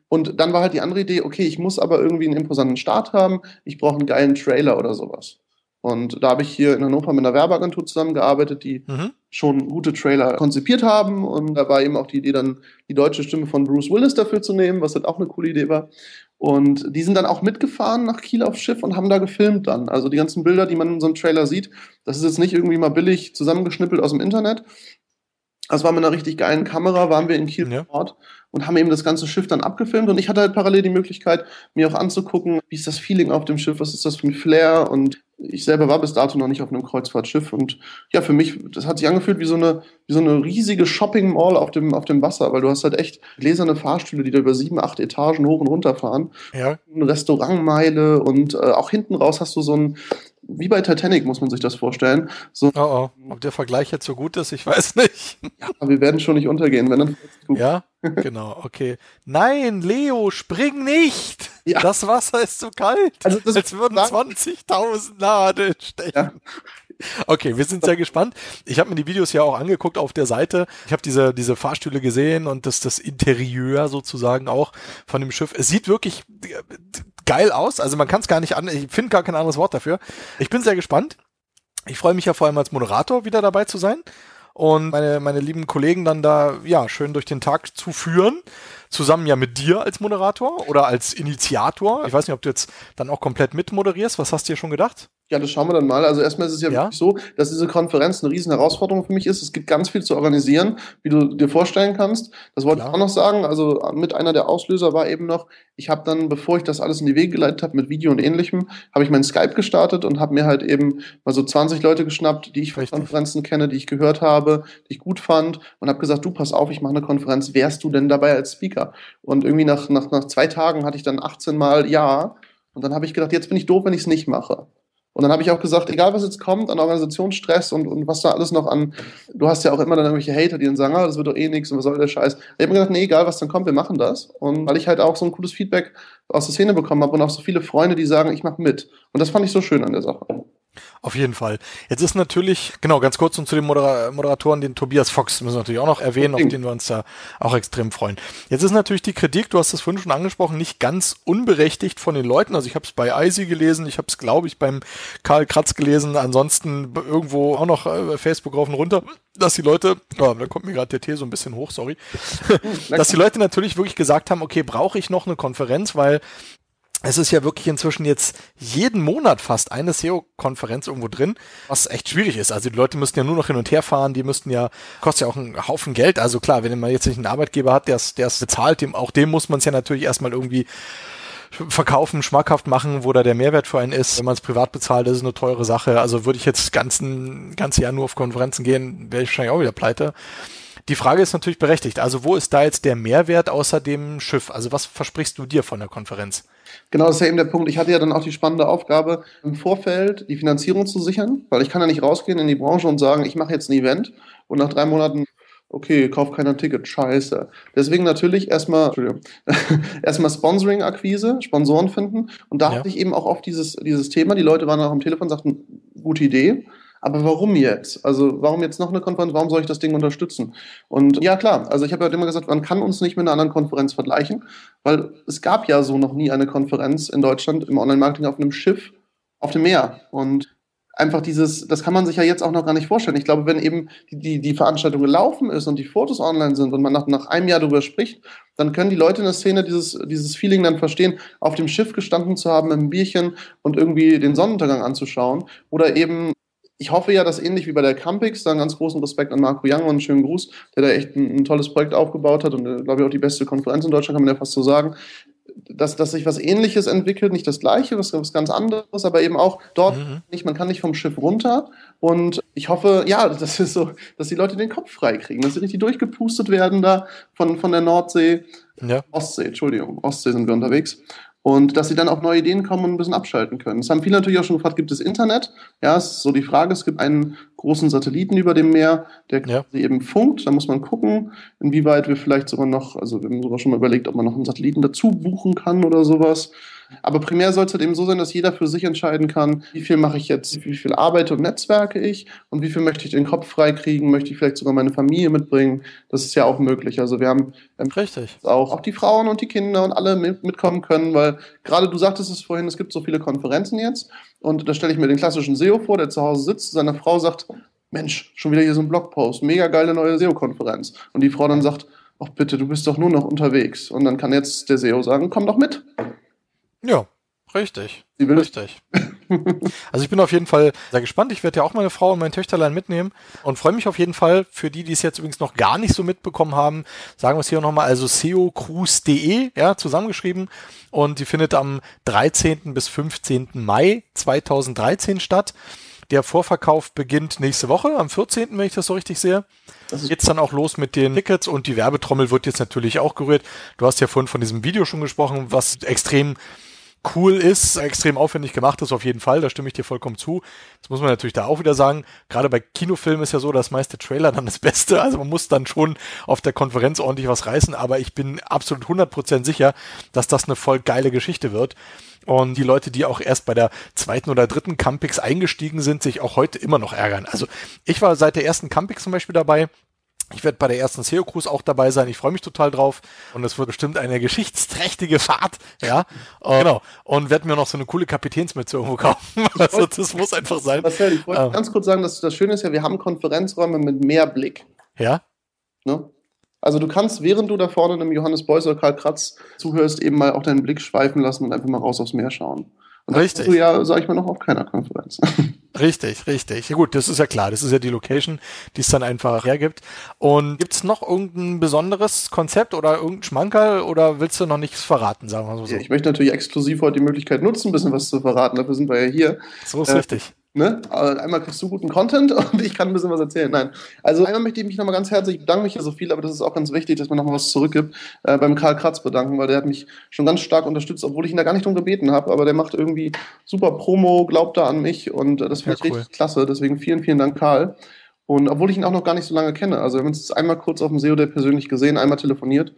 Und dann war halt die andere Idee, okay, ich muss aber irgendwie einen imposanten Start haben. Ich brauche einen geilen Trailer oder sowas. Und da habe ich hier in Hannover mit einer Werbeagentur zusammengearbeitet, die mhm. Schon gute Trailer konzipiert haben. Und da war eben auch die Idee, dann die deutsche Stimme von Bruce Willis dafür zu nehmen, was halt auch eine coole Idee war. Und die sind dann auch mitgefahren nach Kiel aufs Schiff und haben da gefilmt dann. Also die ganzen Bilder, die man in unserem Trailer sieht, das ist jetzt nicht irgendwie mal billig zusammengeschnippelt aus dem Internet. Also war mit einer richtig geilen Kamera, waren wir in Kiel ja. vor Ort und haben eben das ganze Schiff dann abgefilmt. Und ich hatte halt parallel die Möglichkeit, mir auch anzugucken, wie ist das Feeling auf dem Schiff, was ist das für ein Flair und ich selber war bis dato noch nicht auf einem Kreuzfahrtschiff und ja, für mich, das hat sich angefühlt wie so eine, wie so eine riesige Shopping Mall auf dem, auf dem Wasser, weil du hast halt echt gläserne Fahrstühle, die da über sieben, acht Etagen hoch und runter fahren. Ja. Eine Restaurantmeile und äh, auch hinten raus hast du so ein, wie bei Titanic muss man sich das vorstellen. So, oh, oh. Ob der Vergleich jetzt so gut ist, ich weiß nicht. Ja, aber wir werden schon nicht untergehen, wenn dann. Ja, genau, okay. Nein, Leo, spring nicht! Ja. Das Wasser ist zu kalt. Also das Jetzt würden 20.000 Nadeln stechen. Ja. Okay, wir sind sehr gespannt. Ich habe mir die Videos ja auch angeguckt auf der Seite. Ich habe diese, diese Fahrstühle gesehen und das, das Interieur sozusagen auch von dem Schiff. Es sieht wirklich geil aus. Also man kann es gar nicht an, ich finde gar kein anderes Wort dafür. Ich bin sehr gespannt. Ich freue mich ja vor allem als Moderator wieder dabei zu sein und meine, meine lieben Kollegen dann da ja schön durch den Tag zu führen. Zusammen ja mit dir als Moderator oder als Initiator. Ich weiß nicht, ob du jetzt dann auch komplett mitmoderierst. Was hast du dir schon gedacht? Ja, das schauen wir dann mal. Also erstmal ist es ja, ja, wirklich so, dass diese Konferenz eine riesen Herausforderung für mich ist. Es gibt ganz viel zu organisieren, wie du dir vorstellen kannst. Das wollte Klar. ich auch noch sagen. Also mit einer der Auslöser war eben noch, ich habe dann, bevor ich das alles in die Wege geleitet habe mit Video und ähnlichem, habe ich mein Skype gestartet und habe mir halt eben mal so 20 Leute geschnappt, die ich von Konferenzen kenne, die ich gehört habe, die ich gut fand und habe gesagt, du pass auf, ich mache eine Konferenz, wärst du denn dabei als Speaker? Und irgendwie nach, nach, nach zwei Tagen hatte ich dann 18 Mal Ja. Und dann habe ich gedacht, jetzt bin ich doof, wenn ich es nicht mache. Und dann habe ich auch gesagt, egal was jetzt kommt an Organisationsstress und, und was da alles noch an, du hast ja auch immer dann irgendwelche Hater, die dann sagen, ah, das wird doch eh nichts und was soll der Scheiß. Ich habe mir gedacht, nee, egal was dann kommt, wir machen das. Und weil ich halt auch so ein cooles Feedback aus der Szene bekommen habe und auch so viele Freunde, die sagen, ich mache mit. Und das fand ich so schön an der Sache. Auf jeden Fall. Jetzt ist natürlich, genau, ganz kurz und zu den Modera Moderatoren, den Tobias Fox müssen wir natürlich auch noch erwähnen, auf den wir uns da auch extrem freuen. Jetzt ist natürlich die Kritik, du hast es vorhin schon angesprochen, nicht ganz unberechtigt von den Leuten. Also ich habe es bei Eisi gelesen, ich habe es, glaube ich, beim Karl Kratz gelesen, ansonsten irgendwo auch noch äh, Facebook rauf und runter, dass die Leute, oh, da kommt mir gerade der Tee so ein bisschen hoch, sorry, dass die Leute natürlich wirklich gesagt haben, okay, brauche ich noch eine Konferenz, weil es ist ja wirklich inzwischen jetzt jeden Monat fast eine SEO-Konferenz irgendwo drin, was echt schwierig ist. Also die Leute müssten ja nur noch hin und her fahren, die müssten ja, kostet ja auch einen Haufen Geld. Also klar, wenn man jetzt nicht einen Arbeitgeber hat, der es bezahlt, dem, auch dem muss man es ja natürlich erstmal irgendwie verkaufen, schmackhaft machen, wo da der Mehrwert für einen ist. Wenn man es privat bezahlt, das ist eine teure Sache. Also würde ich jetzt ganzen, ganze Jahr nur auf Konferenzen gehen, wäre ich wahrscheinlich auch wieder pleite. Die Frage ist natürlich berechtigt. Also wo ist da jetzt der Mehrwert außer dem Schiff? Also was versprichst du dir von der Konferenz? Genau, das ist ja eben der Punkt. Ich hatte ja dann auch die spannende Aufgabe, im Vorfeld die Finanzierung zu sichern, weil ich kann ja nicht rausgehen in die Branche und sagen, ich mache jetzt ein Event und nach drei Monaten okay, kauf keiner Ticket, scheiße. Deswegen natürlich erstmal, erstmal Sponsoring-Akquise, Sponsoren finden. Und da ja. hatte ich eben auch oft dieses, dieses Thema. Die Leute waren auch am Telefon, sagten, gute Idee. Aber warum jetzt? Also warum jetzt noch eine Konferenz? Warum soll ich das Ding unterstützen? Und ja klar, also ich habe ja immer gesagt, man kann uns nicht mit einer anderen Konferenz vergleichen, weil es gab ja so noch nie eine Konferenz in Deutschland im Online-Marketing auf einem Schiff auf dem Meer. Und einfach dieses, das kann man sich ja jetzt auch noch gar nicht vorstellen. Ich glaube, wenn eben die, die, die Veranstaltung gelaufen ist und die Fotos online sind und man nach, nach einem Jahr darüber spricht, dann können die Leute in der Szene dieses, dieses Feeling dann verstehen, auf dem Schiff gestanden zu haben, mit einem Bierchen und irgendwie den Sonnenuntergang anzuschauen. Oder eben ich hoffe ja, dass ähnlich wie bei der Campix, da einen ganz großen Respekt an Marco Young und einen schönen Gruß, der da echt ein, ein tolles Projekt aufgebaut hat und, äh, glaube ich, auch die beste Konferenz in Deutschland, kann man ja fast so sagen, dass, dass sich was Ähnliches entwickelt, nicht das Gleiche, was, was ganz anderes, aber eben auch dort mhm. nicht, man kann nicht vom Schiff runter. Und ich hoffe, ja, das ist so, dass die Leute den Kopf frei kriegen, dass sie richtig durchgepustet werden da von, von der Nordsee. Ja. Ostsee, Entschuldigung, Ostsee sind wir unterwegs und dass sie dann auf neue Ideen kommen und ein bisschen abschalten können. Das haben viele natürlich auch schon gefragt, gibt es Internet? Ja, es ist so die Frage, es gibt einen großen Satelliten über dem Meer, der ja. eben funkt. Da muss man gucken, inwieweit wir vielleicht sogar noch, also wir haben sogar schon mal überlegt, ob man noch einen Satelliten dazu buchen kann oder sowas. Aber primär soll es halt eben so sein, dass jeder für sich entscheiden kann, wie viel mache ich jetzt, wie viel arbeite und netzwerke ich und wie viel möchte ich den Kopf freikriegen, möchte ich vielleicht sogar meine Familie mitbringen. Das ist ja auch möglich. Also wir haben ähm. Auch, auch die Frauen und die Kinder und alle mit, mitkommen können, weil gerade du sagtest es vorhin, es gibt so viele Konferenzen jetzt und da stelle ich mir den klassischen SEO vor, der zu Hause sitzt, seine Frau sagt, Mensch, schon wieder hier so ein Blogpost, mega geile neue SEO-Konferenz. Und die Frau dann sagt, ach bitte, du bist doch nur noch unterwegs. Und dann kann jetzt der SEO sagen, komm doch mit. Ja, richtig. Richtig. also ich bin auf jeden Fall sehr gespannt. Ich werde ja auch meine Frau und mein Töchterlein mitnehmen und freue mich auf jeden Fall. Für die, die es jetzt übrigens noch gar nicht so mitbekommen haben, sagen wir es hier nochmal, also seocruise.de, ja, zusammengeschrieben. Und die findet am 13. bis 15. Mai 2013 statt. Der Vorverkauf beginnt nächste Woche, am 14., wenn ich das so richtig sehe. Geht's dann auch los mit den Tickets und die Werbetrommel wird jetzt natürlich auch gerührt. Du hast ja vorhin von diesem Video schon gesprochen, was extrem cool ist, extrem aufwendig gemacht ist, auf jeden Fall, da stimme ich dir vollkommen zu. Das muss man natürlich da auch wieder sagen. Gerade bei Kinofilmen ist ja so, dass meiste Trailer dann das Beste. Also man muss dann schon auf der Konferenz ordentlich was reißen, aber ich bin absolut 100% sicher, dass das eine voll geile Geschichte wird. Und die Leute, die auch erst bei der zweiten oder dritten Campix eingestiegen sind, sich auch heute immer noch ärgern. Also ich war seit der ersten Campix zum Beispiel dabei ich werde bei der ersten SEO Cruise auch dabei sein. Ich freue mich total drauf. Und es wird bestimmt eine geschichtsträchtige Fahrt. Ja, und, genau. Und werde mir noch so eine coole Kapitänsmütze irgendwo kaufen. Also das muss einfach sein. Marcel, ich wollte ähm, ganz kurz sagen, dass das Schöne ist ja, wir haben Konferenzräume mit mehr Blick. Ja. Ne? Also du kannst, während du da vorne einem Johannes Beuys oder Karl Kratz zuhörst, eben mal auch deinen Blick schweifen lassen und einfach mal raus aufs Meer schauen. Und das richtig. du ja, sag ich mal, noch auf keiner Konferenz. Richtig, richtig. Ja gut, das ist ja klar. Das ist ja die Location, die es dann einfach hergibt. Und gibt es noch irgendein besonderes Konzept oder irgendein Schmankerl oder willst du noch nichts verraten, sagen wir mal so? Ja, ich möchte natürlich exklusiv heute die Möglichkeit nutzen, ein bisschen was zu verraten. Dafür sind wir ja hier. So ist äh, richtig. Ne? Einmal kriegst du guten Content und ich kann ein bisschen was erzählen. Nein. Also einmal möchte ich mich nochmal ganz herzlich, ich bedanke mich ja so viel, aber das ist auch ganz wichtig, dass man nochmal was zurückgibt, äh, beim Karl Kratz bedanken, weil der hat mich schon ganz stark unterstützt, obwohl ich ihn da gar nicht drum gebeten habe, aber der macht irgendwie super Promo, glaubt da an mich und äh, das finde ja, ich cool. richtig klasse. Deswegen vielen, vielen Dank, Karl. Und obwohl ich ihn auch noch gar nicht so lange kenne. Also wir haben uns jetzt einmal kurz auf dem SEO der persönlich gesehen, einmal telefoniert.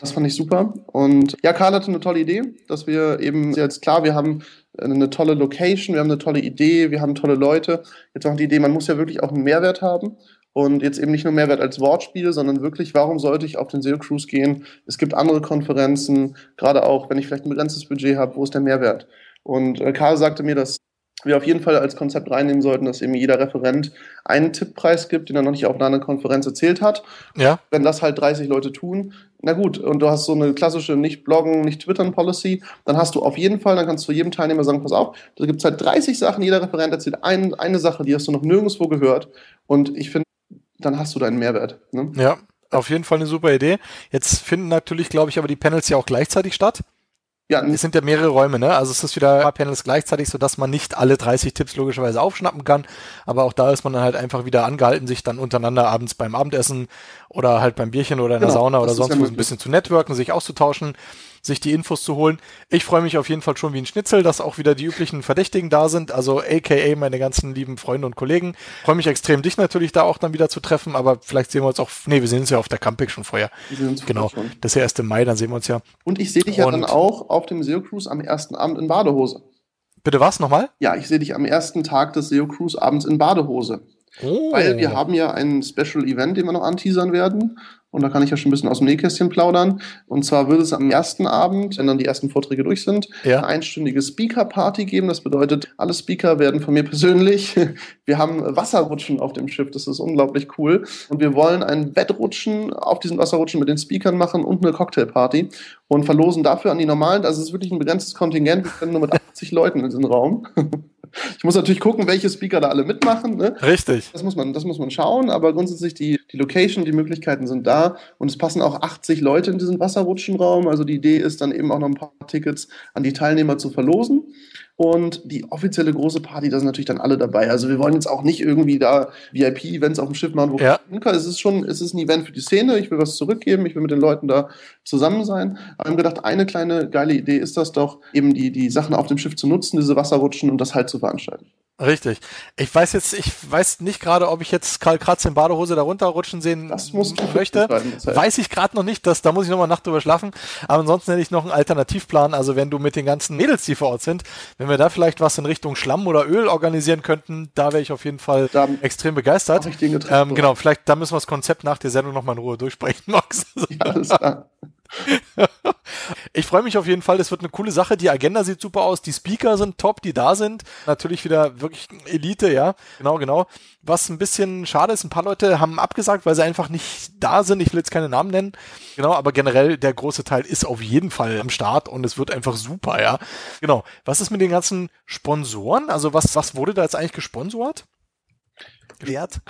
Das fand ich super. Und ja, Karl hatte eine tolle Idee, dass wir eben jetzt klar, wir haben eine tolle Location, wir haben eine tolle Idee, wir haben tolle Leute. Jetzt auch die Idee, man muss ja wirklich auch einen Mehrwert haben. Und jetzt eben nicht nur Mehrwert als Wortspiel, sondern wirklich, warum sollte ich auf den SEO Cruise gehen? Es gibt andere Konferenzen, gerade auch, wenn ich vielleicht ein begrenztes Budget habe, wo ist der Mehrwert? Und äh, Karl sagte mir, dass wir auf jeden Fall als Konzept reinnehmen sollten, dass eben jeder Referent einen Tipppreis gibt, den er noch nicht auf einer Konferenz erzählt hat. Ja. Wenn das halt 30 Leute tun, na gut, und du hast so eine klassische Nicht-Bloggen, Nicht-Twittern-Policy, dann hast du auf jeden Fall, dann kannst du jedem Teilnehmer sagen, pass auf, da gibt es halt 30 Sachen, jeder Referent erzählt ein, eine Sache, die hast du noch nirgendwo gehört. Und ich finde, dann hast du deinen Mehrwert. Ne? Ja, auf jeden Fall eine super Idee. Jetzt finden natürlich, glaube ich, aber die Panels ja auch gleichzeitig statt. Ja, es sind ja mehrere Räume, ne? Also es ist wieder ein paar Panels gleichzeitig, sodass man nicht alle 30 Tipps logischerweise aufschnappen kann. Aber auch da ist man dann halt einfach wieder angehalten, sich dann untereinander abends beim Abendessen oder halt beim Bierchen oder in der genau, Sauna oder sonst ja wo ein bisschen zu networken, sich auszutauschen sich die Infos zu holen. Ich freue mich auf jeden Fall schon wie ein Schnitzel, dass auch wieder die üblichen Verdächtigen da sind, also aka meine ganzen lieben Freunde und Kollegen. Freue mich extrem, dich natürlich da auch dann wieder zu treffen, aber vielleicht sehen wir uns auch, nee, wir sehen uns ja auf der Camping schon vorher. Genau, schon. das ist ja erst im Mai, dann sehen wir uns ja. Und ich sehe dich ja dann auch auf dem SEO Cruise am ersten Abend in Badehose. Bitte was nochmal? Ja, ich sehe dich am ersten Tag des SEO Cruise abends in Badehose. Oh. Weil wir haben ja ein Special Event, den wir noch anteasern werden. Und da kann ich ja schon ein bisschen aus dem Nähkästchen plaudern. Und zwar wird es am ersten Abend, wenn dann die ersten Vorträge durch sind, Ja. eine einstündige Speaker-Party geben. Das bedeutet, alle Speaker werden von mir persönlich. Wir haben Wasserrutschen auf dem Schiff. Das ist unglaublich cool. Und wir wollen ein Wettrutschen auf diesen Wasserrutschen mit den Speakern machen und eine Cocktailparty und verlosen dafür an die normalen. Also es ist wirklich ein begrenztes Kontingent. Wir können nur mit 80 Leuten in den Raum. Ich muss natürlich gucken, welche Speaker da alle mitmachen. Ne? Richtig. Das muss man, das muss man schauen, aber grundsätzlich die, die Location, die Möglichkeiten sind da und es passen auch 80 Leute in diesen Wasserrutschenraum. Also die Idee ist dann eben auch noch ein paar Tickets an die Teilnehmer zu verlosen. Und die offizielle große Party, da sind natürlich dann alle dabei. Also wir wollen jetzt auch nicht irgendwie da VIP-Events auf dem Schiff machen, wo Ja. es ist schon, es ist ein Event für die Szene. Ich will was zurückgeben, ich will mit den Leuten da zusammen sein. Aber wir haben gedacht, eine kleine geile Idee ist das doch, eben die, die Sachen auf dem Schiff zu nutzen, diese Wasserrutschen und das halt zu veranstalten. Richtig. Ich weiß jetzt, ich weiß nicht gerade, ob ich jetzt Karl Kratz in Badehose da runterrutschen sehen Das musst du möchte. Marcel. Weiß ich gerade noch nicht, das, da muss ich noch mal Nacht drüber schlafen. Aber ansonsten hätte ich noch einen Alternativplan. Also wenn du mit den ganzen Mädels, die vor Ort sind, wenn wir da vielleicht was in Richtung Schlamm oder Öl organisieren könnten, da wäre ich auf jeden Fall Da extrem begeistert. ich den Ähm, genau, vielleicht da müssen wir das Konzept nach der Sendung noch mal in Ruhe durchsprechen, Max. Ja, alles klar. Ich freue mich auf jeden Fall, das wird eine coole Sache. Die Agenda sieht super aus, die Speaker sind top, die da sind. Natürlich wieder wirklich Elite, ja. Genau, genau. Was ein bisschen schade ist, ein paar Leute haben abgesagt, weil sie einfach nicht da sind. Ich will jetzt keine Namen nennen. Genau, aber generell der große Teil ist auf jeden Fall am Start und es wird einfach super, ja. Genau. Was ist mit den ganzen Sponsoren? Also was, was wurde da jetzt eigentlich gesponsort? Wert?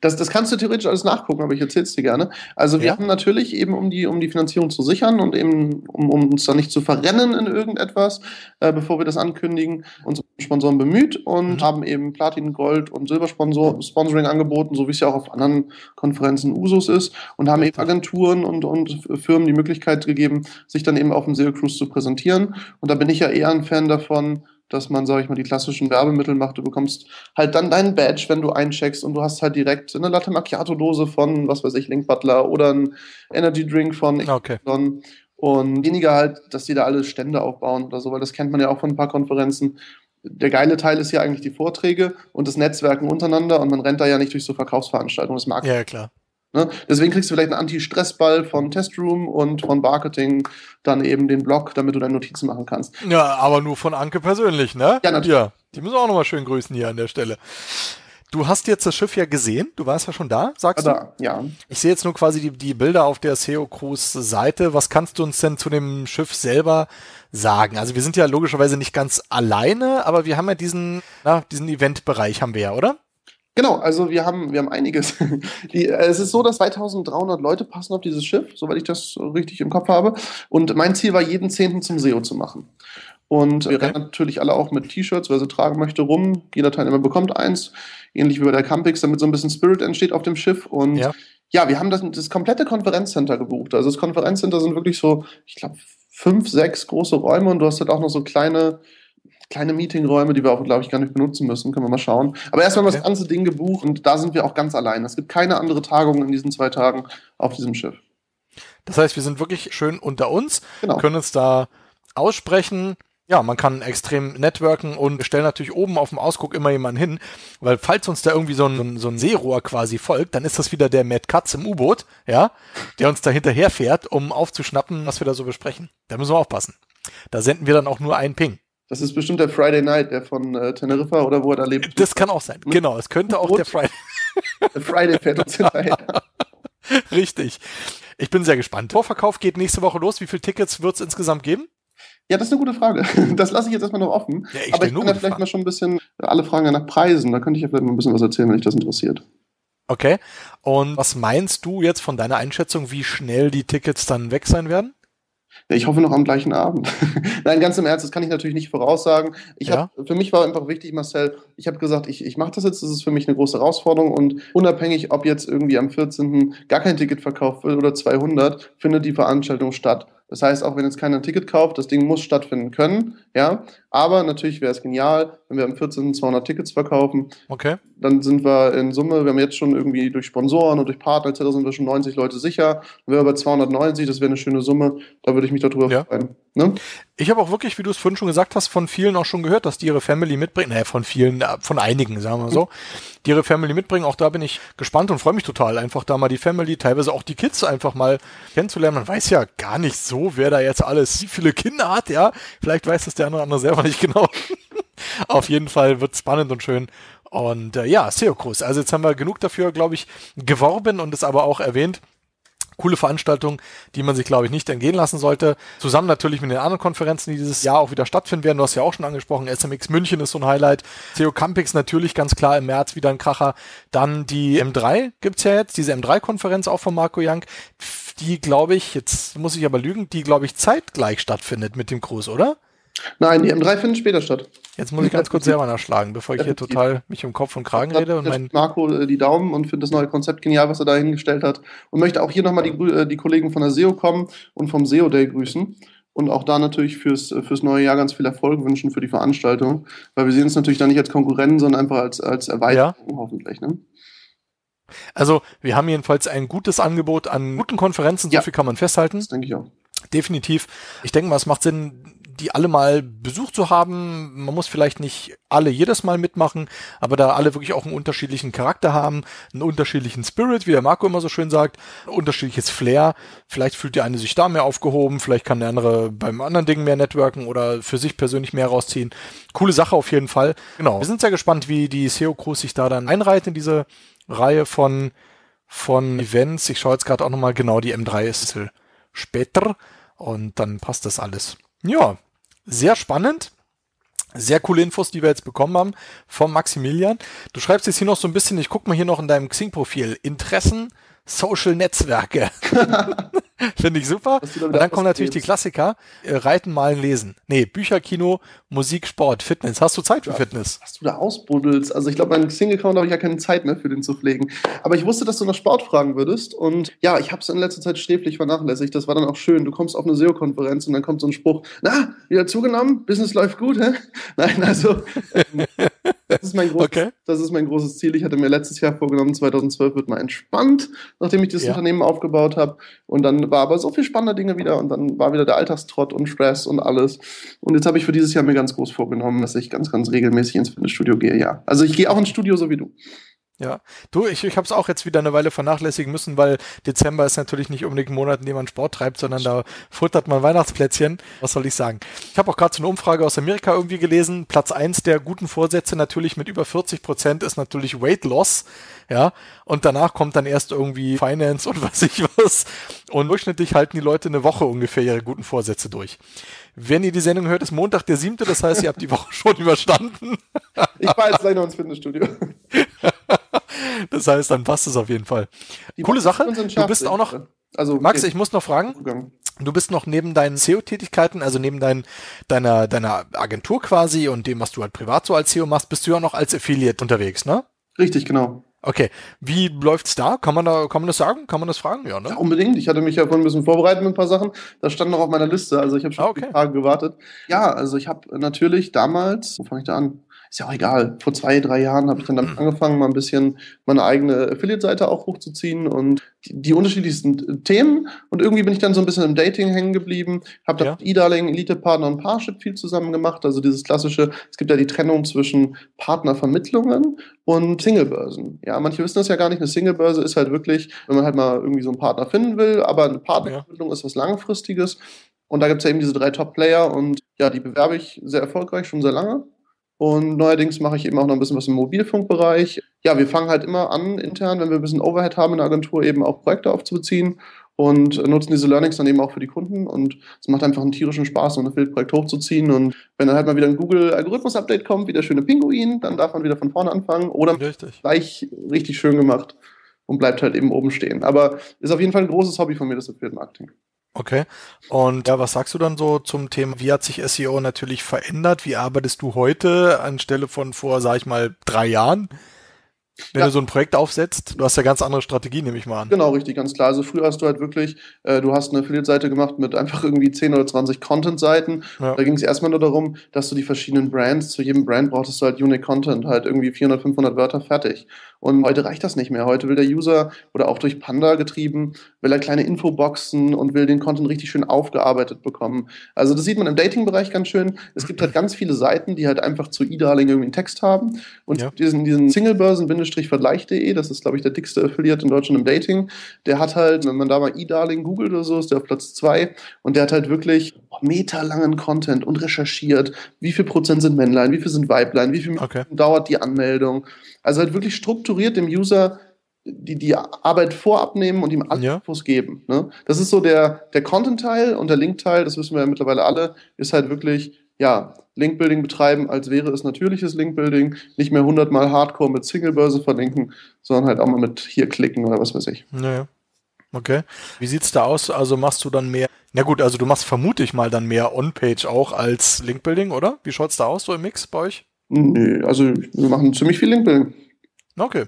Das, das kannst du theoretisch alles nachgucken, aber ich erzähle es dir gerne. Also wir Ja. haben natürlich eben, um die, um die Finanzierung zu sichern und eben, um, um uns da nicht zu verrennen in irgendetwas, äh, bevor wir das ankündigen, unsere Sponsoren bemüht und Mhm. haben eben Platin, Gold und Silbersponsoring angeboten, so wie es ja auch auf anderen Konferenzen Usus ist und haben eben Agenturen und, und Firmen die Möglichkeit gegeben, sich dann eben auf dem SEO Cruise zu präsentieren. Und da bin ich ja eher ein Fan davon, dass man, sage ich mal, die klassischen Werbemittel macht. Du bekommst halt dann deinen Badge, wenn du eincheckst und du hast halt direkt eine Latte Macchiato-Dose von, was weiß ich, Link Butler oder ein Energy Drink von Okay. XY. Und weniger halt, dass die da alle Stände aufbauen oder so, weil das kennt man ja auch von ein paar Konferenzen. Der geile Teil ist ja eigentlich die Vorträge und das Netzwerken untereinander und man rennt da ja nicht durch so Verkaufsveranstaltungen. Das mag ja, klar. Ne? Deswegen kriegst du vielleicht einen Anti-Stress-Ball von Testroom und von Marketing, dann eben den Blog, damit du deine Notizen machen kannst. Ja, aber nur von Anke persönlich, ne? Ja, natürlich. Ja, die müssen wir auch nochmal schön grüßen hier an der Stelle. Du hast jetzt das Schiff ja gesehen, du warst ja schon da, sagst du? Da, ja. Ich sehe jetzt nur quasi die, die Bilder auf der SEO Cruise Seite. Was kannst du uns denn zu dem Schiff selber sagen? Also wir sind ja logischerweise nicht ganz alleine, aber wir haben ja diesen, na, diesen Eventbereich haben wir ja, oder? Genau, also wir haben, wir haben einiges. Die, äh, es ist so, dass 2300 Leute passen auf dieses Schiff, soweit ich das richtig im Kopf habe. Und mein Ziel war, jeden Zehnten zum SEO zu machen. Und wir Okay. rennen natürlich alle auch mit T-Shirts, wer sie tragen möchte, rum. Jeder Teilnehmer bekommt eins, ähnlich wie bei der Campix, damit so ein bisschen Spirit entsteht auf dem Schiff. Und Ja. ja, wir haben das, das komplette Konferenzcenter gebucht. Also das Konferenzcenter sind wirklich so, ich glaube, fünf, sechs große Räume und du hast halt auch noch so kleine, kleine Meetingräume, die wir auch, glaube ich, gar nicht benutzen müssen. Können wir mal schauen. Aber erstmal haben wir Okay. das ganze Ding gebucht und da sind wir auch ganz allein. Es gibt keine andere Tagung in diesen zwei Tagen auf diesem Schiff. Das heißt, wir sind wirklich schön unter uns, Genau. können uns da aussprechen. Ja, man kann extrem networken und wir stellen natürlich oben auf dem Ausguck immer jemanden hin, weil falls uns da irgendwie so ein, so ein, so ein Seerohr quasi folgt, dann ist das wieder der Mad Katz im U-Boot, ja, der uns da hinterher fährt, um aufzuschnappen, was wir da so besprechen. Da müssen wir aufpassen. Da senden wir dann auch nur einen Ping. Das ist bestimmt der Friday Night, der von äh, Teneriffa oder wo er da lebt. Das kann auch sein. Genau, es könnte auch der Friday. Der Friday fährt uns hinterher. Richtig. Ich bin sehr gespannt. Vorverkauf geht nächste Woche los. Wie viele Tickets wird es insgesamt geben? Ja, das ist eine gute Frage. Das lasse ich jetzt erstmal noch offen. Ja, ich Aber ich kann ja vielleicht Fragen. mal schon ein bisschen, alle fragen nach Preisen. Da könnte ich ja vielleicht mal ein bisschen was erzählen, wenn dich das interessiert. Okay. Und was meinst du jetzt von deiner Einschätzung, wie schnell die Tickets dann weg sein werden? Ich hoffe noch am gleichen Abend. Nein, ganz im Ernst, das kann ich natürlich nicht voraussagen. Ich Ja. hab, für mich war einfach wichtig, Marcel, ich habe gesagt, ich, ich mache das jetzt, das ist für mich eine große Herausforderung und unabhängig, ob jetzt irgendwie am 14. gar kein Ticket verkauft wird oder 200, findet die Veranstaltung statt. Das heißt, auch wenn jetzt keiner ein Ticket kauft, das Ding muss stattfinden können, ja. Aber natürlich wäre es genial, wenn wir am 14. 200 Tickets verkaufen. Okay. Dann sind wir in Summe, wir haben jetzt schon irgendwie durch Sponsoren und durch Partner etc. sind wir schon 90 Leute sicher. Dann wären wir bei 290, das wäre eine schöne Summe. Da würde ich mich darüber Ja. freuen. Ne? Ich habe auch wirklich, wie du es vorhin schon gesagt hast, von vielen auch schon gehört, dass die ihre Family mitbringen. Naja, von vielen, äh, von einigen, sagen wir so, die ihre Family mitbringen. Auch da bin ich gespannt und freue mich total, einfach da mal die Family, teilweise auch die Kids einfach mal kennenzulernen. Man weiß ja gar nicht so, wer da jetzt alles, wie viele Kinder hat, ja. Vielleicht weiß das der eine oder andere selber nicht genau. Auf jeden Fall wird spannend und schön. Und äh, ja, SEO Cruise. Also jetzt haben wir genug dafür, glaube ich, geworben und es aber auch erwähnt coole Veranstaltung, die man sich, glaube ich, nicht entgehen lassen sollte. Zusammen natürlich mit den anderen Konferenzen, die dieses Jahr auch wieder stattfinden werden. Du hast ja auch schon angesprochen, SMX München ist so ein Highlight. CEO Campix natürlich ganz klar im März wieder ein Kracher. Dann die M3 gibt's ja jetzt, diese M3-Konferenz auch von Marco Young, die, glaube ich, jetzt muss ich aber lügen, die, glaube ich, zeitgleich stattfindet mit dem Cruise, oder? Nein, die M3 findet später statt. Jetzt muss ich ganz kurz selber nachschlagen, bevor ich hier total mich um Kopf und Kragen rede und mein Marco äh, die Daumen und findet das neue Konzept genial, was er da hingestellt hat. Und möchte auch hier nochmal die, äh, die Kollegen von der SEO kommen und vom SEO Day grüßen. Und auch da natürlich fürs, äh, fürs neue Jahr ganz viel Erfolg wünschen für die Veranstaltung. Weil wir sehen uns natürlich da nicht als Konkurrenten, sondern einfach als, als Erweiterung hoffentlich. Ne? Also, wir haben jedenfalls ein gutes Angebot an guten Konferenzen, so Ja. viel kann man festhalten. Das denke ich auch. Definitiv. Ich denke mal, es macht Sinn, die alle mal besucht zu haben. Man muss vielleicht nicht alle jedes Mal mitmachen, aber da alle wirklich auch einen unterschiedlichen Charakter haben, einen unterschiedlichen Spirit, wie der Marco immer so schön sagt, unterschiedliches Flair. Vielleicht fühlt der eine sich da mehr aufgehoben, vielleicht kann der andere beim anderen Ding mehr networken oder für sich persönlich mehr rausziehen. Coole Sache auf jeden Fall. Genau. Wir sind sehr gespannt, wie die SEO Crews sich da dann einreiht in diese Reihe von, von Events. Ich schaue jetzt gerade auch nochmal genau, die M3 ist später und dann passt das alles. Ja, sehr spannend. Sehr coole Infos, die wir jetzt bekommen haben vom Maximilian. Du schreibst jetzt hier noch so ein bisschen, ich guck mal hier noch in deinem Xing-Profil, Interessen, Social Netzwerke. Finde ich super. Und dann kommen natürlich die? Klassiker. Äh, Reiten, Malen, Lesen. Nee, Bücher, Kino, Musik, Sport, Fitness. Hast du Zeit für Fitness? Was du da ausbuddelst. Also ich glaube, meinen Xing-Account habe ich ja keine Zeit mehr für den zu pflegen. Aber ich wusste, dass du nach Sport fragen würdest. Und ja, ich habe es in letzter Zeit sträflich vernachlässigt. Das war dann auch schön. Du kommst auf eine SEO-Konferenz und dann kommt so ein Spruch, na, wieder zugenommen, Business läuft gut, hä? Nein, also ähm, das, ist mein großes, Okay. das ist mein großes Ziel. Ich hatte mir letztes Jahr vorgenommen, 2012 wird mal entspannt, nachdem ich das Ja. Unternehmen aufgebaut habe. Und dann war aber so viel spannende Dinge wieder und dann war wieder der Alltagstrott und Stress und alles. Und jetzt habe ich für dieses Jahr mir ganz groß vorgenommen, dass ich ganz, ganz regelmäßig ins Fitnessstudio gehe, ja. Also ich gehe auch ins Studio, so wie du. Ja, du, ich, ich habe es auch jetzt wieder eine Weile vernachlässigen müssen, weil Dezember ist natürlich nicht unbedingt ein Monat, in dem man Sport treibt, sondern da futtert man Weihnachtsplätzchen. Was soll ich sagen? Ich habe auch gerade so eine Umfrage aus Amerika irgendwie gelesen. Platz eins der guten Vorsätze natürlich mit über 40 Prozent ist natürlich Weight Loss. Ja, und danach kommt dann erst irgendwie Finance und was ich was. Und durchschnittlich halten die Leute eine Woche ungefähr ihre guten Vorsätze durch. Wenn ihr die Sendung hört, ist Montag der siebte, das heißt, ihr habt die Woche schon überstanden. Ich fahre jetzt gleich noch ins Fitnessstudio. Das heißt, dann passt es auf jeden Fall. Die Coole Sache. Du bist auch noch, Also, Max, ich muss noch fragen, du bist noch neben deinen SEO-Tätigkeiten, also neben dein, deiner, deiner Agentur quasi und dem, was du halt privat so als SEO machst, bist du ja noch als Affiliate unterwegs, ne? Richtig, genau. Okay. Wie läuft's da? Kann man da, kann man das sagen? Kann man das fragen? Ja, Ja, ne? unbedingt. Ich hatte mich ja vorhin ein bisschen vorbereitet mit ein paar Sachen. Das stand noch auf meiner Liste. Also ich habe schon Ah, okay. okay. Tage gewartet. Ja, also ich habe natürlich damals, wo fange ich da an? Ist ja auch egal. Vor zwei, drei Jahren habe ich dann damit Mhm. angefangen, mal ein bisschen meine eigene Affiliate-Seite auch hochzuziehen und die, die unterschiedlichsten Themen. Und irgendwie bin ich dann so ein bisschen im Dating hängen geblieben. Habe da Ja. mit E-Darling, Elite-Partner und Parship viel zusammen gemacht. Also dieses klassische, es gibt ja die Trennung zwischen Partnervermittlungen und Singlebörsen. Ja, manche wissen das ja gar nicht. Eine Singlebörse ist halt wirklich, wenn man halt mal irgendwie so einen Partner finden will, aber eine Partnervermittlung ist was Langfristiges. Und da gibt es ja eben diese drei Top-Player und ja, die bewerbe ich sehr erfolgreich schon sehr lange. Und neuerdings mache ich eben auch noch ein bisschen was im Mobilfunkbereich. Ja, wir fangen halt immer an, intern, wenn wir ein bisschen Overhead haben in der Agentur, eben auch Projekte aufzubeziehen und nutzen diese Learnings dann eben auch für die Kunden. Und es macht einfach einen tierischen Spaß, so ein Affiliate-Projekt hochzuziehen. Und wenn dann halt mal wieder ein Google-Algorithmus-Update kommt, wie der schöne Pinguin, dann darf man wieder von vorne anfangen. Oder Richtig. gleich richtig schön gemacht und bleibt halt eben oben stehen. Aber ist auf jeden Fall ein großes Hobby von mir, das Affiliate-Marketing. Okay. Und ja, was sagst du dann so zum Thema, wie hat sich SEO natürlich verändert? Wie arbeitest du heute anstelle von vor, sag ich mal, drei Jahren? Wenn Ja. du so ein Projekt aufsetzt, du hast ja ganz andere Strategien, nehme ich mal an. Genau, richtig, ganz klar. Also früher hast du halt wirklich, äh, du hast eine Affiliate-Seite gemacht mit einfach irgendwie 10 oder 20 Content-Seiten. Ja. Da ging es erstmal nur darum, dass du die verschiedenen Brands, zu jedem Brand brauchtest du halt Unique Content, halt irgendwie 400, 500 Wörter fertig. Und heute reicht das nicht mehr. Heute will der User oder auch durch Panda getrieben, will er kleine Infoboxen und will den Content richtig schön aufgearbeitet bekommen. Also das sieht man im Dating-Bereich ganz schön. Es gibt halt ganz viele Seiten, die halt einfach zu e-Darling irgendwie einen Text haben. Und Ja. diesen, diesen Singlebörsen-vergleich.de, das ist, glaube ich, der dickste Affiliate in Deutschland im Dating, der hat halt, wenn man da mal e-Darling googelt oder so, ist der auf Platz zwei und der hat halt wirklich meterlangen Content und recherchiert, wie viel Prozent sind Männlein, wie viel sind Weiblein, wie viel Okay. dauert die Anmeldung. Also halt wirklich strukturiert dem User die, die Arbeit vorab nehmen und ihm alle Ja. Infos geben. Ne? Das ist so der, der Content-Teil und der Link-Teil, das wissen wir ja mittlerweile alle, ist halt wirklich, ja, Link-Building betreiben, als wäre es natürliches Link-Building, nicht mehr hundertmal Hardcore mit Single-Börse verlinken, sondern halt auch mal mit hier klicken oder was weiß ich. Naja. Okay. Wie sieht's da aus? Also machst du dann mehr, na gut, also du machst vermute ich mal dann mehr On-Page auch als Linkbuilding, oder? Wie schaut's da aus so im Mix bei euch? Nö, also wir machen ziemlich viel Link-Building. Okay.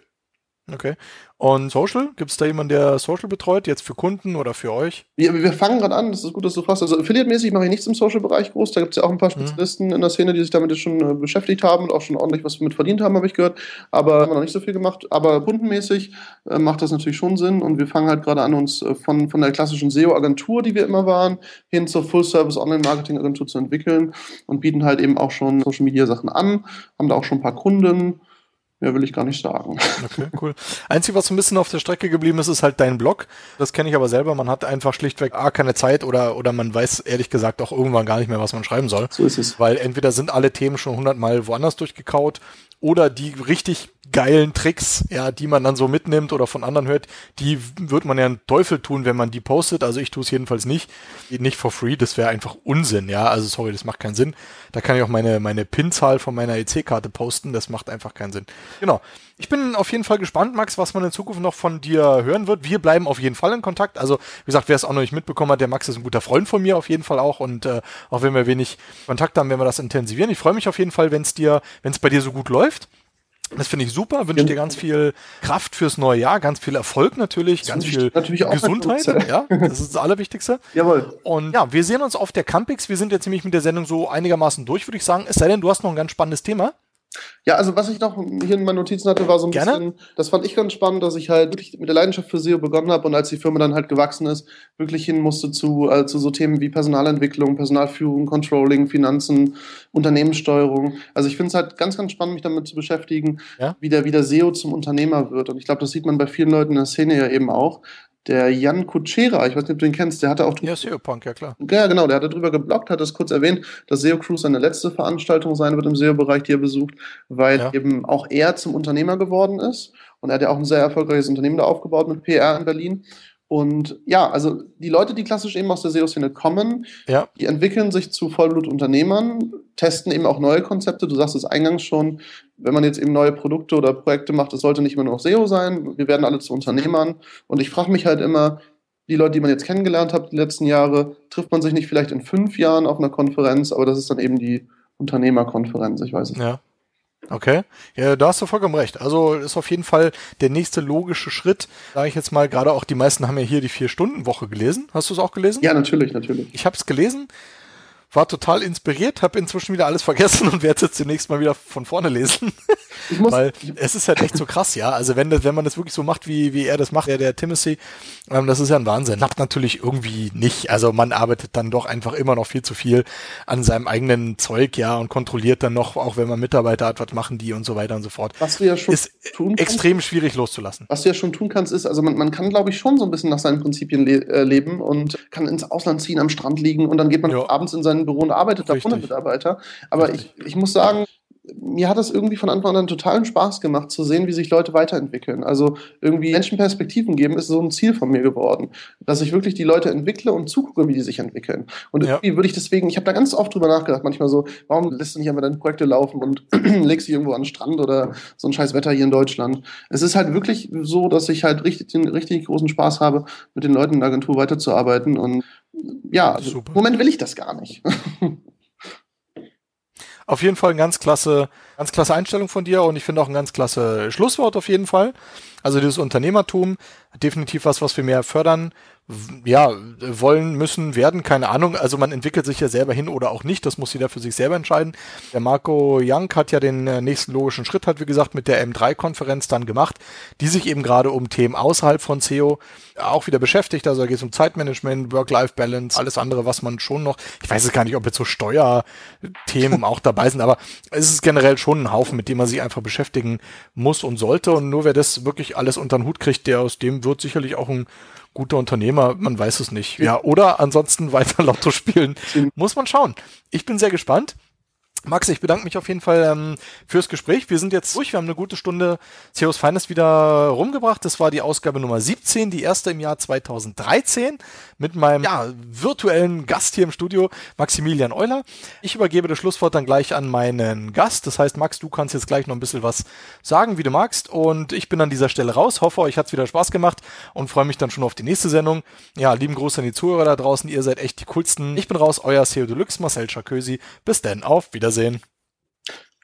Okay. Und Social? Gibt's da jemanden, der Social betreut, jetzt für Kunden oder für euch? Wir, wir fangen gerade an, das ist gut, dass du fragst. Also Affiliate-mäßig mache ich nichts im Social-Bereich groß. Da gibt es ja auch ein paar Spezialisten in der Szene, die sich damit jetzt schon äh, beschäftigt haben und auch schon ordentlich was mit verdient haben, habe ich gehört. Aber haben wir noch nicht so viel gemacht. Aber kundenmäßig äh, macht das natürlich schon Sinn. Und wir fangen halt gerade an, uns äh, von, von der klassischen SEO-Agentur, die wir immer waren, hin zur Full-Service-Online-Marketing-Agentur zu entwickeln und bieten halt eben auch schon Social-Media-Sachen an. Haben da auch schon ein paar Kunden. Mehr will ich gar nicht sagen. Okay, cool. Einzige, was so ein bisschen auf der Strecke geblieben ist, ist halt dein Blog. Das kenne ich aber selber. Man hat einfach schlichtweg A, keine Zeit oder, oder man weiß ehrlich gesagt auch irgendwann gar nicht mehr, was man schreiben soll. So ist es. Weil entweder sind alle Themen schon hundertmal woanders durchgekaut oder die richtig geilen Tricks, ja, die man dann so mitnimmt oder von anderen hört, die wird man ja einen Teufel tun, wenn man die postet. Also ich tue es jedenfalls nicht. Nicht for free, das wäre einfach Unsinn, ja. Also sorry, das macht keinen Sinn. Da kann ich auch meine, meine PIN-Zahl von meiner EC-Karte posten, das macht einfach keinen Sinn. Genau. Ich bin auf jeden Fall gespannt, Max, was man in Zukunft noch von dir hören wird. Wir bleiben auf jeden Fall in Kontakt. Also, wie gesagt, wer es auch noch nicht mitbekommen hat, der Max ist ein guter Freund von mir auf jeden Fall auch. Und äh, auch wenn wir wenig Kontakt haben, werden wir das intensivieren. Ich freue mich auf jeden Fall, wenn es dir, wenn es bei dir so gut läuft. Das finde ich super. Wünsche dir ganz viel Kraft fürs neue Jahr, ganz viel Erfolg natürlich, ganz wünsche viel Gesundheit. Ja, das ist das Allerwichtigste. Jawohl. Und ja, wir sehen uns auf der Campix. Wir sind jetzt nämlich mit der Sendung so einigermaßen durch, würde ich sagen. Es sei denn, du hast noch ein ganz spannendes Thema. Ja, also was ich noch hier in meinen Notizen hatte, war so ein Gerne. bisschen, das fand ich ganz spannend, dass ich halt wirklich mit der Leidenschaft für SEO begonnen habe und als die Firma dann halt gewachsen ist, wirklich hin musste zu, äh, zu so Themen wie Personalentwicklung, Personalführung, Controlling, Finanzen, Unternehmenssteuerung. Also ich finde es halt ganz, ganz spannend, mich damit zu beschäftigen, Ja. wie, der, wie der SEO zum Unternehmer wird. Und ich glaube, das sieht man bei vielen Leuten in der Szene ja eben auch. Der Jan Kutschera, ich weiß nicht, ob du ihn kennst, der hatte auch Ja, SEO-Punk, ja klar. ja, genau, der hat darüber geblockt, hat das kurz erwähnt, dass SEO Cruise seine letzte Veranstaltung sein wird im SEO-Bereich, die er besucht, weil Ja. eben auch er zum Unternehmer geworden ist. Und er hat ja auch ein sehr erfolgreiches Unternehmen da aufgebaut mit PR in Berlin. Und ja, also die Leute, die klassisch eben aus der SEO-Szene kommen, Ja. die entwickeln sich zu Vollblutunternehmern, testen eben auch neue Konzepte. Du sagst es eingangs schon, wenn man jetzt eben neue Produkte oder Projekte macht, es sollte nicht immer nur noch SEO sein. Wir werden alle zu Unternehmern. Und ich frage mich halt immer, die Leute, die man jetzt kennengelernt hat die letzten Jahre, trifft man sich nicht vielleicht in fünf Jahren auf einer Konferenz, aber das ist dann eben die Unternehmerkonferenz, ich weiß es nicht. Ja. Okay. Ja, da hast du vollkommen recht. Also ist auf jeden Fall der nächste logische Schritt. Sage ich jetzt mal, gerade auch die meisten haben ja hier die Vier-Stunden-Woche gelesen. Hast du es auch gelesen? Ja, natürlich, natürlich. Ich habe es gelesen, war total inspiriert, habe inzwischen wieder alles vergessen und werde es jetzt demnächst mal wieder von vorne lesen. Weil es ist halt echt so krass, ja. Also wenn, das, wenn man das wirklich so macht, wie, wie er das macht, der, der Timothy, ähm, das ist ja ein Wahnsinn. Klappt natürlich irgendwie nicht. Also man arbeitet dann doch einfach immer noch viel zu viel an seinem eigenen Zeug, ja, und kontrolliert dann noch, auch wenn man Mitarbeiter hat, was machen die und so weiter und so fort. was du ja schon Ist tun kannst, extrem schwierig loszulassen. was du ja schon tun kannst, ist, also man, man kann, glaube ich, schon so ein bisschen nach seinen Prinzipien le äh, leben und kann ins Ausland ziehen, am Strand liegen und dann geht man Ja. abends in sein Büro und arbeitet da ohne Richtig. Mitarbeiter. Aber Richtig. ich, ich muss sagen, mir hat das irgendwie von Anfang an totalen Spaß gemacht, zu sehen, wie sich Leute weiterentwickeln. Also irgendwie Menschen Perspektiven geben, ist so ein Ziel von mir geworden. Dass ich wirklich die Leute entwickle und zugucke, wie die sich entwickeln. Und Ja. irgendwie würde ich deswegen, ich habe da ganz oft drüber nachgedacht, manchmal so, warum lässt du nicht einfach deine Projekte laufen und legst dich irgendwo an den Strand oder so ein scheiß Wetter hier in Deutschland. Es ist halt wirklich so, dass ich halt richtig, den richtig großen Spaß habe, mit den Leuten in der Agentur weiterzuarbeiten. Und ja, also Super. im Moment will ich das gar nicht. Auf jeden Fall ein ganz klasse, Ganz klasse Einstellung von dir und ich finde auch ein ganz klasse Schlusswort auf jeden Fall. Also dieses Unternehmertum, definitiv was, was wir mehr fördern ja, wollen, müssen, werden, keine Ahnung. Also man entwickelt sich ja selber hin oder auch nicht. Das muss jeder für sich selber entscheiden. Der Marco Young hat ja den äh, nächsten logischen Schritt, hat wie gesagt, mit der M3-Konferenz dann gemacht, die sich eben gerade um Themen außerhalb von SEO auch wieder beschäftigt. Also da geht es um Zeitmanagement, Work-Life-Balance, alles andere, was man schon noch, ich weiß es gar nicht, ob jetzt so Steuerthemen auch dabei sind, aber es ist generell schon ein Haufen, mit dem man sich einfach beschäftigen muss und sollte. Und nur wer das wirklich alles unter den Hut kriegt, der aus dem wird sicherlich auch ein guter Unternehmer, man weiß es nicht. Ja, oder ansonsten weiter Lotto spielen. Muss man schauen. Ich bin sehr gespannt. Max, ich bedanke mich auf jeden Fall ähm, fürs Gespräch. Wir sind jetzt durch. Wir haben eine gute Stunde CEOs Finest wieder rumgebracht. Das war die Ausgabe Nummer 17, die erste im Jahr 2013 mit meinem ja, virtuellen Gast hier im Studio, Maximilian Euler. Ich übergebe das Schlusswort dann gleich an meinen Gast. Das heißt, Max, du kannst jetzt gleich noch ein bisschen was sagen, wie du magst. Und ich bin an dieser Stelle raus. Hoffe, euch hat's wieder Spaß gemacht und freue mich dann schon auf die nächste Sendung. Ja, lieben Gruß an die Zuhörer da draußen. Ihr seid echt die coolsten. Ich bin raus, euer CEO Deluxe, Marcel Charkösi. Bis dann, auf Wiedersehen. Wiedersehen.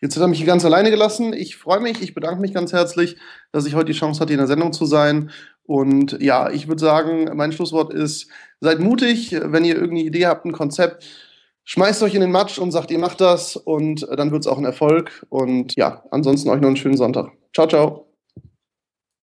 Jetzt hat er mich hier ganz alleine gelassen. Ich freue mich, ich bedanke mich ganz herzlich, dass ich heute die Chance hatte, in der Sendung zu sein. Und ja, ich würde sagen, mein Schlusswort ist, seid mutig, wenn ihr irgendeine Idee habt, ein Konzept, schmeißt euch in den Matsch und sagt, ihr macht das und dann wird es auch ein Erfolg. Und ja, ansonsten euch noch einen schönen Sonntag. Ciao, ciao.